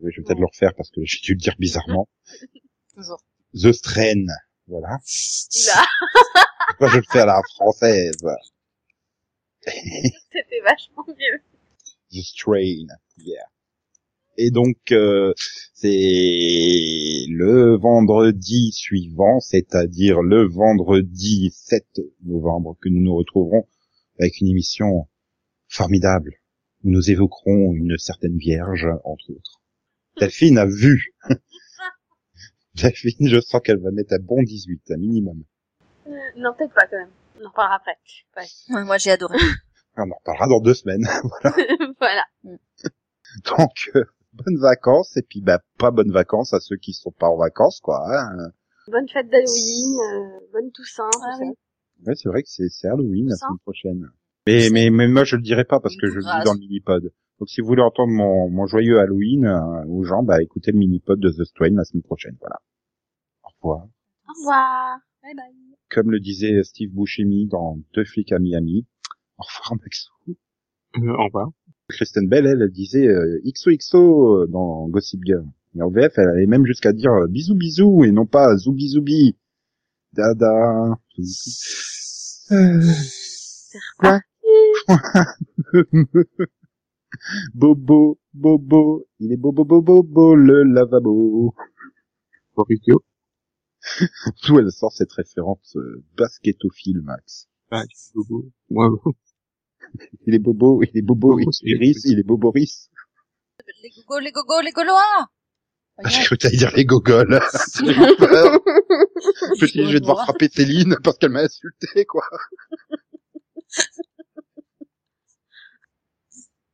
Oui, Je vais peut-être le refaire parce que j'ai dû le dire bizarrement. Toujours. The Strain, voilà. Oula, Moi, je le fais à la française. c'était vachement mieux. The Strain, yeah. Et donc, euh, c'est le vendredi suivant, c'est-à-dire le vendredi 7 novembre, que nous nous retrouverons avec une émission formidable nous évoquerons une certaine vierge, entre autres. Delphine a vu. Delphine, je sens qu'elle va mettre un bon 18, un minimum. Euh, non, peut-être pas quand même. On en reparlera après. Ouais. Ouais, moi, j'ai adoré. On en reparlera dans deux semaines. voilà. Donc, euh, bonnes vacances, et puis bah, pas bonnes vacances à ceux qui sont pas en vacances, quoi. Hein. Bonne fête d'Halloween, euh, bonne Toussaint. Ah oui. Ouais, c'est vrai que c'est c'est Halloween la Ça. semaine prochaine. Mais, mais, mais moi, je le dirai pas parce que je le dis dans le mini-pod. Donc, si vous voulez entendre mon, mon joyeux Halloween euh, aux gens, bah, écoutez le mini-pod de The Strain la semaine prochaine. Voilà. Au revoir. Au revoir. Bye bye. Comme le disait Steve Buscemi dans Deux flics à Miami. Au revoir, Maxou. Euh, au revoir. Kristen Bell, elle, elle disait euh, XOXO euh, dans Gossip Girl. Et en VF, elle allait même jusqu'à dire euh, bisous bisous et non pas zoubi zoubi. Dada. Euh, Bobo, Bobo, il est bobo, bobo, bobo, le lavabo. Mauricio. D'où elle sort cette référence euh, basketophile, Max. Ah, c'est bobo. Moi, Il est bobo, il est bobo, Bobo, il est Iris, il est boboris. Les gogos, les gogos, les gaulois Ah, J'ai cru t'allais dire les gogoles. J'ai eu peur. Petit, je vais devoir frapper Céline parce qu'elle m'a insulté, quoi.